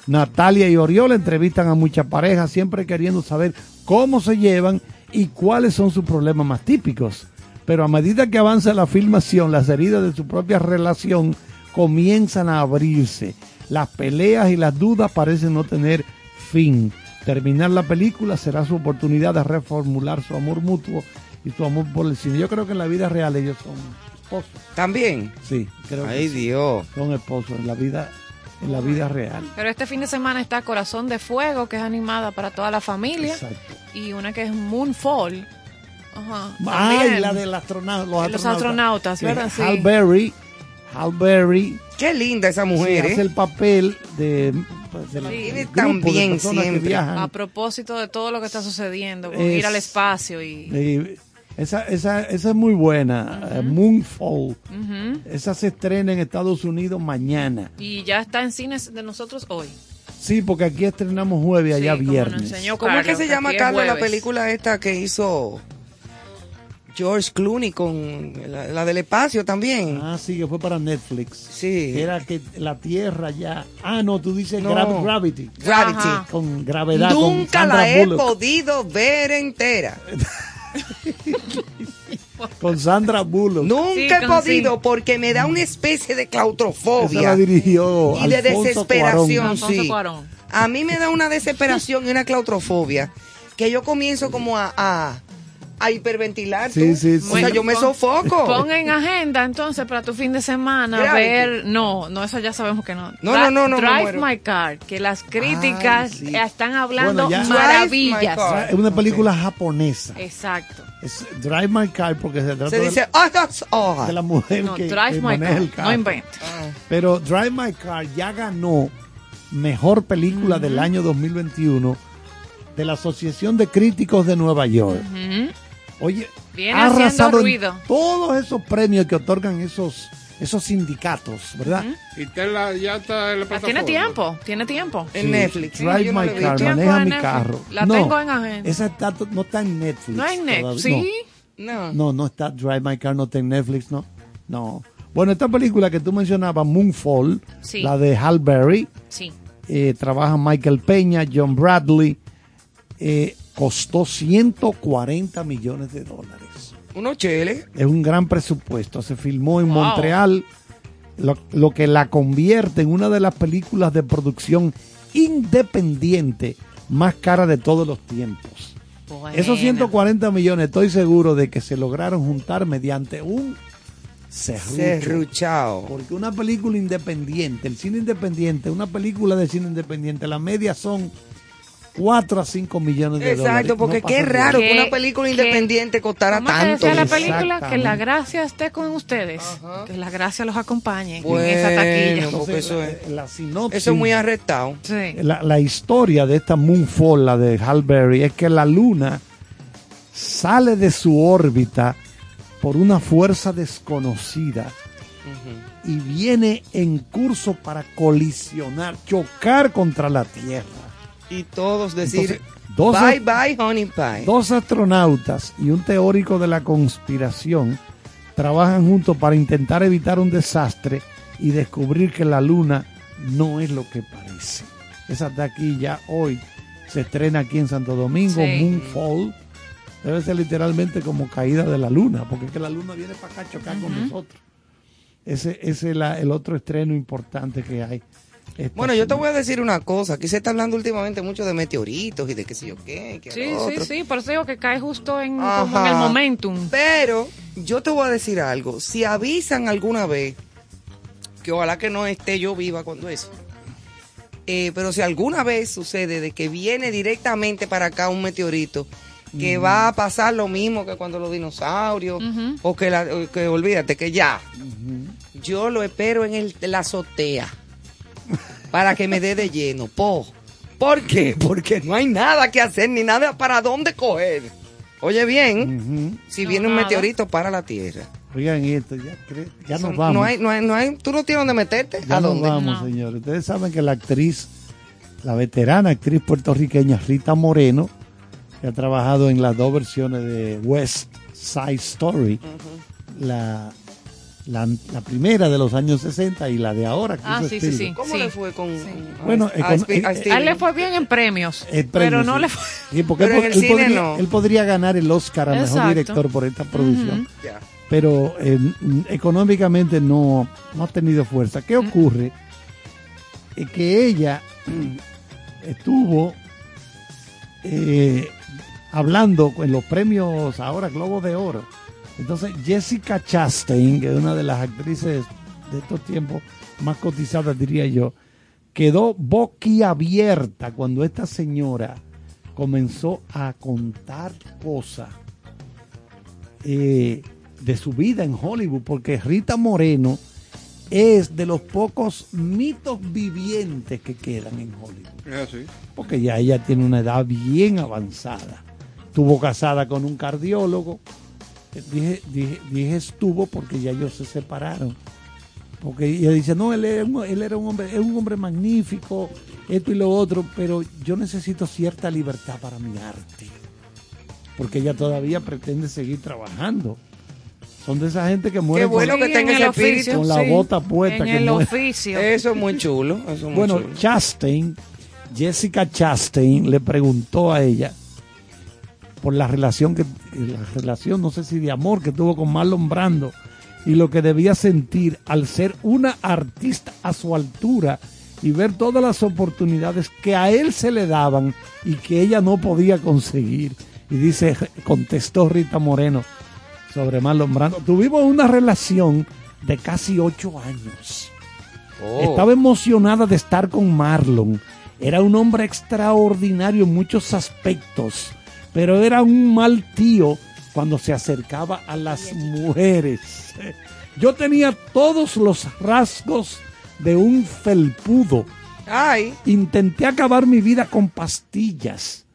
Natalia y Oriol entrevistan a muchas parejas siempre queriendo saber cómo se llevan y cuáles son sus problemas más típicos. Pero a medida que avanza la filmación, las heridas de su propia relación comienzan a abrirse. Las peleas y las dudas parecen no tener fin. Terminar la película será su oportunidad de reformular su amor mutuo y su amor por el cine. Yo creo que en la vida real ellos son esposos. ¿También? Sí, creo que Ay, sí. Dios. son esposos en la vida en la vida real. Pero este fin de semana está Corazón de Fuego, que es animada para toda la familia. Exacto. Y una que es Moonfall. Ajá. Ay, También. la del astronauta, los, Los astronautas, ¿verdad? Sí. Hal Berry, Hal Berry Qué linda esa mujer, sí, ¿eh? hace el papel de, pues, de la- Sí. grupo de siempre. viajan. A propósito de todo lo que está sucediendo, con Es- ir al espacio y... Eh, esa, esa, esa es muy buena, eh, Moonfall. Esa se estrena en Estados Unidos mañana. Y ya está en cines de nosotros hoy. Sí, porque aquí estrenamos jueves, allá Sí, como viernes. enseñó ¿Cómo es que se llama, Carlos, la película esta que hizo George Clooney con la, la del espacio también? Ah, sí, que fue para Netflix. Sí. Era que la Tierra ya. Ah, no, tú dices No. Gra- Gravity. Gravity. Ajá. Con gravedad. Nunca la he Bullock. podido ver entera. [laughs] [laughs] Con Sandra Bullock. Nunca Sí, he podido sí. porque me da una especie de Esa claustrofobia la dirigió y de desesperación. Sí. A mí me da una desesperación y una claustrofobia que yo comienzo como a, a, a hiperventilar. Sí, tú. sí, O sea, sí. yo me sofoco. Pon en agenda entonces para tu fin de semana Gravity. ver. No, no, eso ya sabemos que no. No, no, no, no, Drive. My Car, que las críticas Ay, sí. están hablando Bueno, maravillas. Es una película japonesa. Exacto. Es Drive My Car porque se trata Se de- dice, ah, that's all. de la mujer No, que, Drive que My maneja Car. el carro. No inventes. Ah. Pero Drive My Car ya ganó mejor película del año 2021 de la Asociación de Críticos de Nueva York. Ujú. Oye, Viene ha arrasado en ruido. todos esos premios que otorgan esos, esos sindicatos, ¿verdad? Y está en la- ya está en la Ah, plataforma. tiene tiempo, tiene tiempo. Sí, Drive My Car, maneja en mi Netflix. carro. La no, tengo en agenda. Esa está- no está en Netflix. No hay Netflix. Sí. No. No, no está Drive My Car, no está en Netflix, no. No. Bueno, esta película que tú mencionabas, Moonfall, Sí. la de Hal Berry, Sí. eh, trabaja Michael Peña, John Bradley, eh, costó 140 millones de dólares. Unos cheles. Es un gran presupuesto. Se filmó en Wow. Montreal, lo, lo que la convierte en una de las películas de producción independiente más cara de todos los tiempos. Esos 140 millones estoy seguro de que se lograron juntar mediante un serrucho. Serruchao. Porque una película independiente, el cine independiente, una película de cine independiente, la media son 4 a 5 millones de dólares. Exacto, porque No qué raro que una película independiente costara ¿Cómo que tanto. decía la película? Que la gracia esté con ustedes. Que la gracia los acompañe Bueno, en esa taquilla. eso es, la sinopsis- eso es muy arrestado. La, la historia de esta Moonfall, la de Hal Berry, es que la luna sale de su órbita por una fuerza desconocida y viene en curso para colisionar, chocar contra la Tierra. Y todos decir, Entonces, dos- bye bye honey pie. Dos astronautas y un teórico de la conspiración trabajan juntos para intentar evitar un desastre y descubrir que la luna no es lo que parece. Esa taquilla hoy se estrena aquí en Santo Domingo, Sí. Moonfall. Debe ser literalmente como caída de la luna, porque es que la luna viene para acá a chocar con nosotros. Ese, ese es la- el otro estreno importante que hay. Esta Bueno, yo te voy a decir una cosa. Aquí se está hablando últimamente mucho de meteoritos y de qué sé yo qué. Sí, lo sí, otro. sí, por eso digo que cae justo en, como Ajá. en el momentum. Pero yo te voy a decir algo. Si avisan alguna vez, que ojalá que no esté yo viva cuando eso. eh, pero si alguna vez sucede de que viene directamente para acá un meteorito, que va a pasar lo mismo que cuando los dinosaurios, o que, la, que olvídate que ya, yo lo espero en el, la azotea para que me dé de lleno. Po. ¿Por qué? Porque no hay nada que hacer ni nada para dónde coger. Oye bien, si viene un meteorito para la Tierra. Oigan esto, ya, ya nos vamos. No hay, no hay, no hay, tú no tienes dónde meterte. Ya ¿A nos dónde? vamos, señores. Ustedes saben que la actriz, la veterana actriz puertorriqueña Rita Moreno, que ha trabajado en las dos versiones de West Side Story, la, la, la primera de los años 60 y la de ahora. que Ah, hizo sí, sí, Spielberg. sí. ¿Cómo Sí. le fue con, Bueno, a, a eh, Steven? A él le fue bien en premios, pero no sí. le fue. [laughs] Sí, porque Pero él, en el po- él cine podría, no. él podría ganar el Oscar a mejor director por esta producción. Ya. pero eh, económicamente no, no ha tenido fuerza. ¿Qué ocurre? Eh, que ella [clears throat] estuvo eh, hablando en los premios ahora Globo de Oro. Entonces Jessica Chastain, que es una de las actrices de estos tiempos más cotizadas, diría yo, quedó boquiabierta cuando esta señora comenzó a contar cosas eh, de su vida en Hollywood, porque Rita Moreno es de los pocos mitos vivientes que quedan en Hollywood, porque ya ella tiene una edad bien avanzada. Estuvo casada con un cardiólogo, dije, dije, dije estuvo porque ya ellos se separaron. Porque ella dice, no, él era, un, él era un hombre, es un hombre magnífico, esto y lo otro, pero yo necesito cierta libertad para mi arte. Porque ella todavía pretende seguir trabajando. Son de esa gente que muere Qué bueno con, que tenga en ese el espíritu. oficio, con la sí. bota puesta. En que el muere. oficio. Eso es muy chulo. Eso es muy Bueno, chulo. Chastain, Jessica Chastain le preguntó a ella por la relación que la relación no sé si de amor que tuvo con Marlon Brando y lo que debía sentir al ser una artista a su altura y ver todas las oportunidades que a él se le daban y que ella no podía conseguir. Y dice, contestó Rita Moreno sobre Marlon Brando, tuvimos una relación de casi ocho años. Oh. Estaba emocionada de estar con Marlon. Era un hombre extraordinario en muchos aspectos, pero era un mal tío cuando se acercaba a las mujeres. [laughs] Yo tenía todos los rasgos de un felpudo Ay. Intenté acabar mi vida con pastillas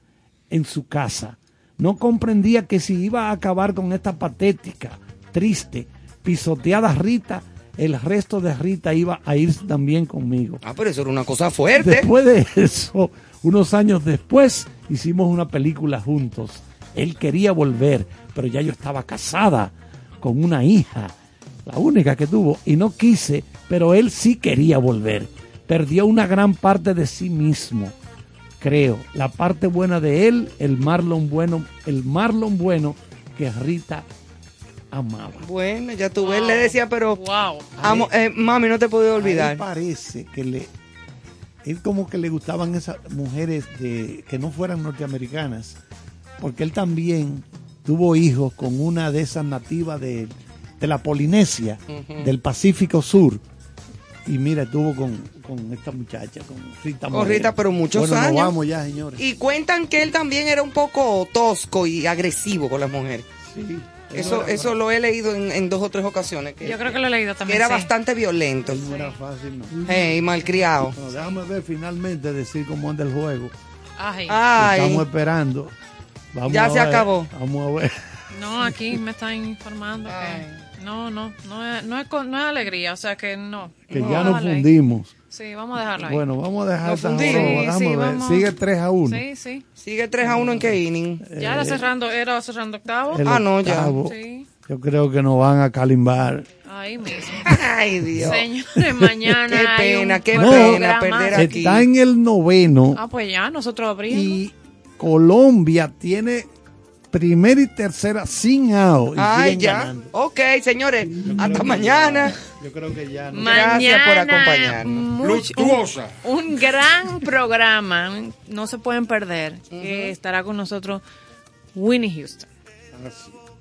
en su casa. No comprendía que si iba a acabar con esta patética, triste, pisoteada Rita, el resto de Rita iba a ir también conmigo. Ah, pero eso era una cosa fuerte. Después de eso, unos años después, hicimos una película juntos. Él quería volver, pero ya yo estaba casada con una hija, la única que tuvo, y no quise, pero él sí quería volver. Perdió una gran parte de sí mismo, creo. La parte buena de él, el Marlon bueno, el Marlon bueno que Rita amaba. Bueno, ya tú ves, le decía, pero amo- eh, mami, no te puedo A él olvidar. parece que le él como que le gustaban esas mujeres de que no fueran norteamericanas, porque él también tuvo hijos con una de esas nativas de, de la Polinesia, del Pacífico Sur. Y mira, estuvo con, con esta muchacha, con Rita Con. Rita, pero muchos Bueno, nos años. vamos ya, señores. Y cuentan que él también era un poco tosco y agresivo con las mujeres. Eso, eso lo he leído en, en dos o tres ocasiones. Que, Yo creo que lo he leído que también. era sí. bastante violento. No era fácil, no. Hey, malcriado. Bueno, déjame ver finalmente decir cómo anda el juego. Ay. Ay. Estamos esperando. Vamos Ya a se ver, acabó. Vamos a ver. [laughs] No, aquí me están informando que no, no, no es, no es, no es alegría, o sea que no. Que ya nos fundimos. Sí, vamos a dejarlo ahí. Bueno, vamos a dejar joroba, Sí, sí, vamos. Sigue 3 a 1. Sí, sí. Sigue 3 a 1 en qué inning. Ya era Eh, cerrando, era cerrando octavo. El Ah, no, ya. octavo. Sí. Yo creo que nos van a calimbar. Ahí mismo. [laughs] Ay, Dios. Señores, mañana. [laughs] Qué pena, qué pena perder aquí. Está en el noveno Ah, pues ya, nosotros abrimos. y Colombia tiene primera y tercera sin out. Y Ay, siguen ya. ganando. Ok, señores. Hasta mañana. Yo creo que ya. no. Gracias por Mañana, acompañarnos. Luctuosa. un gran programa, no se pueden perder, que estará con nosotros Winnie Houston.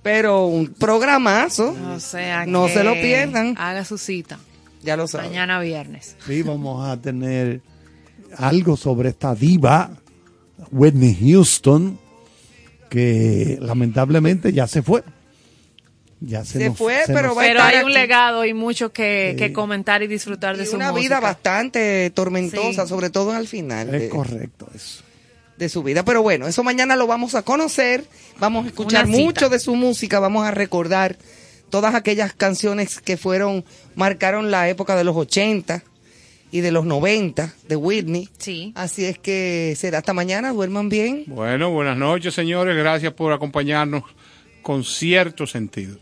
Pero un programazo. O sea, No que se lo pierdan. Haga su cita Ya lo saben. mañana viernes. Sí, vamos a tener algo sobre esta diva, Whitney Houston, que lamentablemente ya se fue. Ya se, Se nos- fue, se pero nos- va a Pero hay un aquí. legado y mucho que, que comentar y disfrutar de Y su una música. vida bastante tormentosa, Sí. sobre todo al final Es de, correcto eso. de su vida. Pero bueno, eso mañana lo vamos a conocer, vamos a escuchar mucho de su música, vamos a recordar todas aquellas canciones que fueron, marcaron la época de los 80 y de los 90 de Whitney. Sí. Así es que será hasta mañana, duerman bien. Bueno, buenas noches, señores. Gracias por acompañarnos con cierto sentido.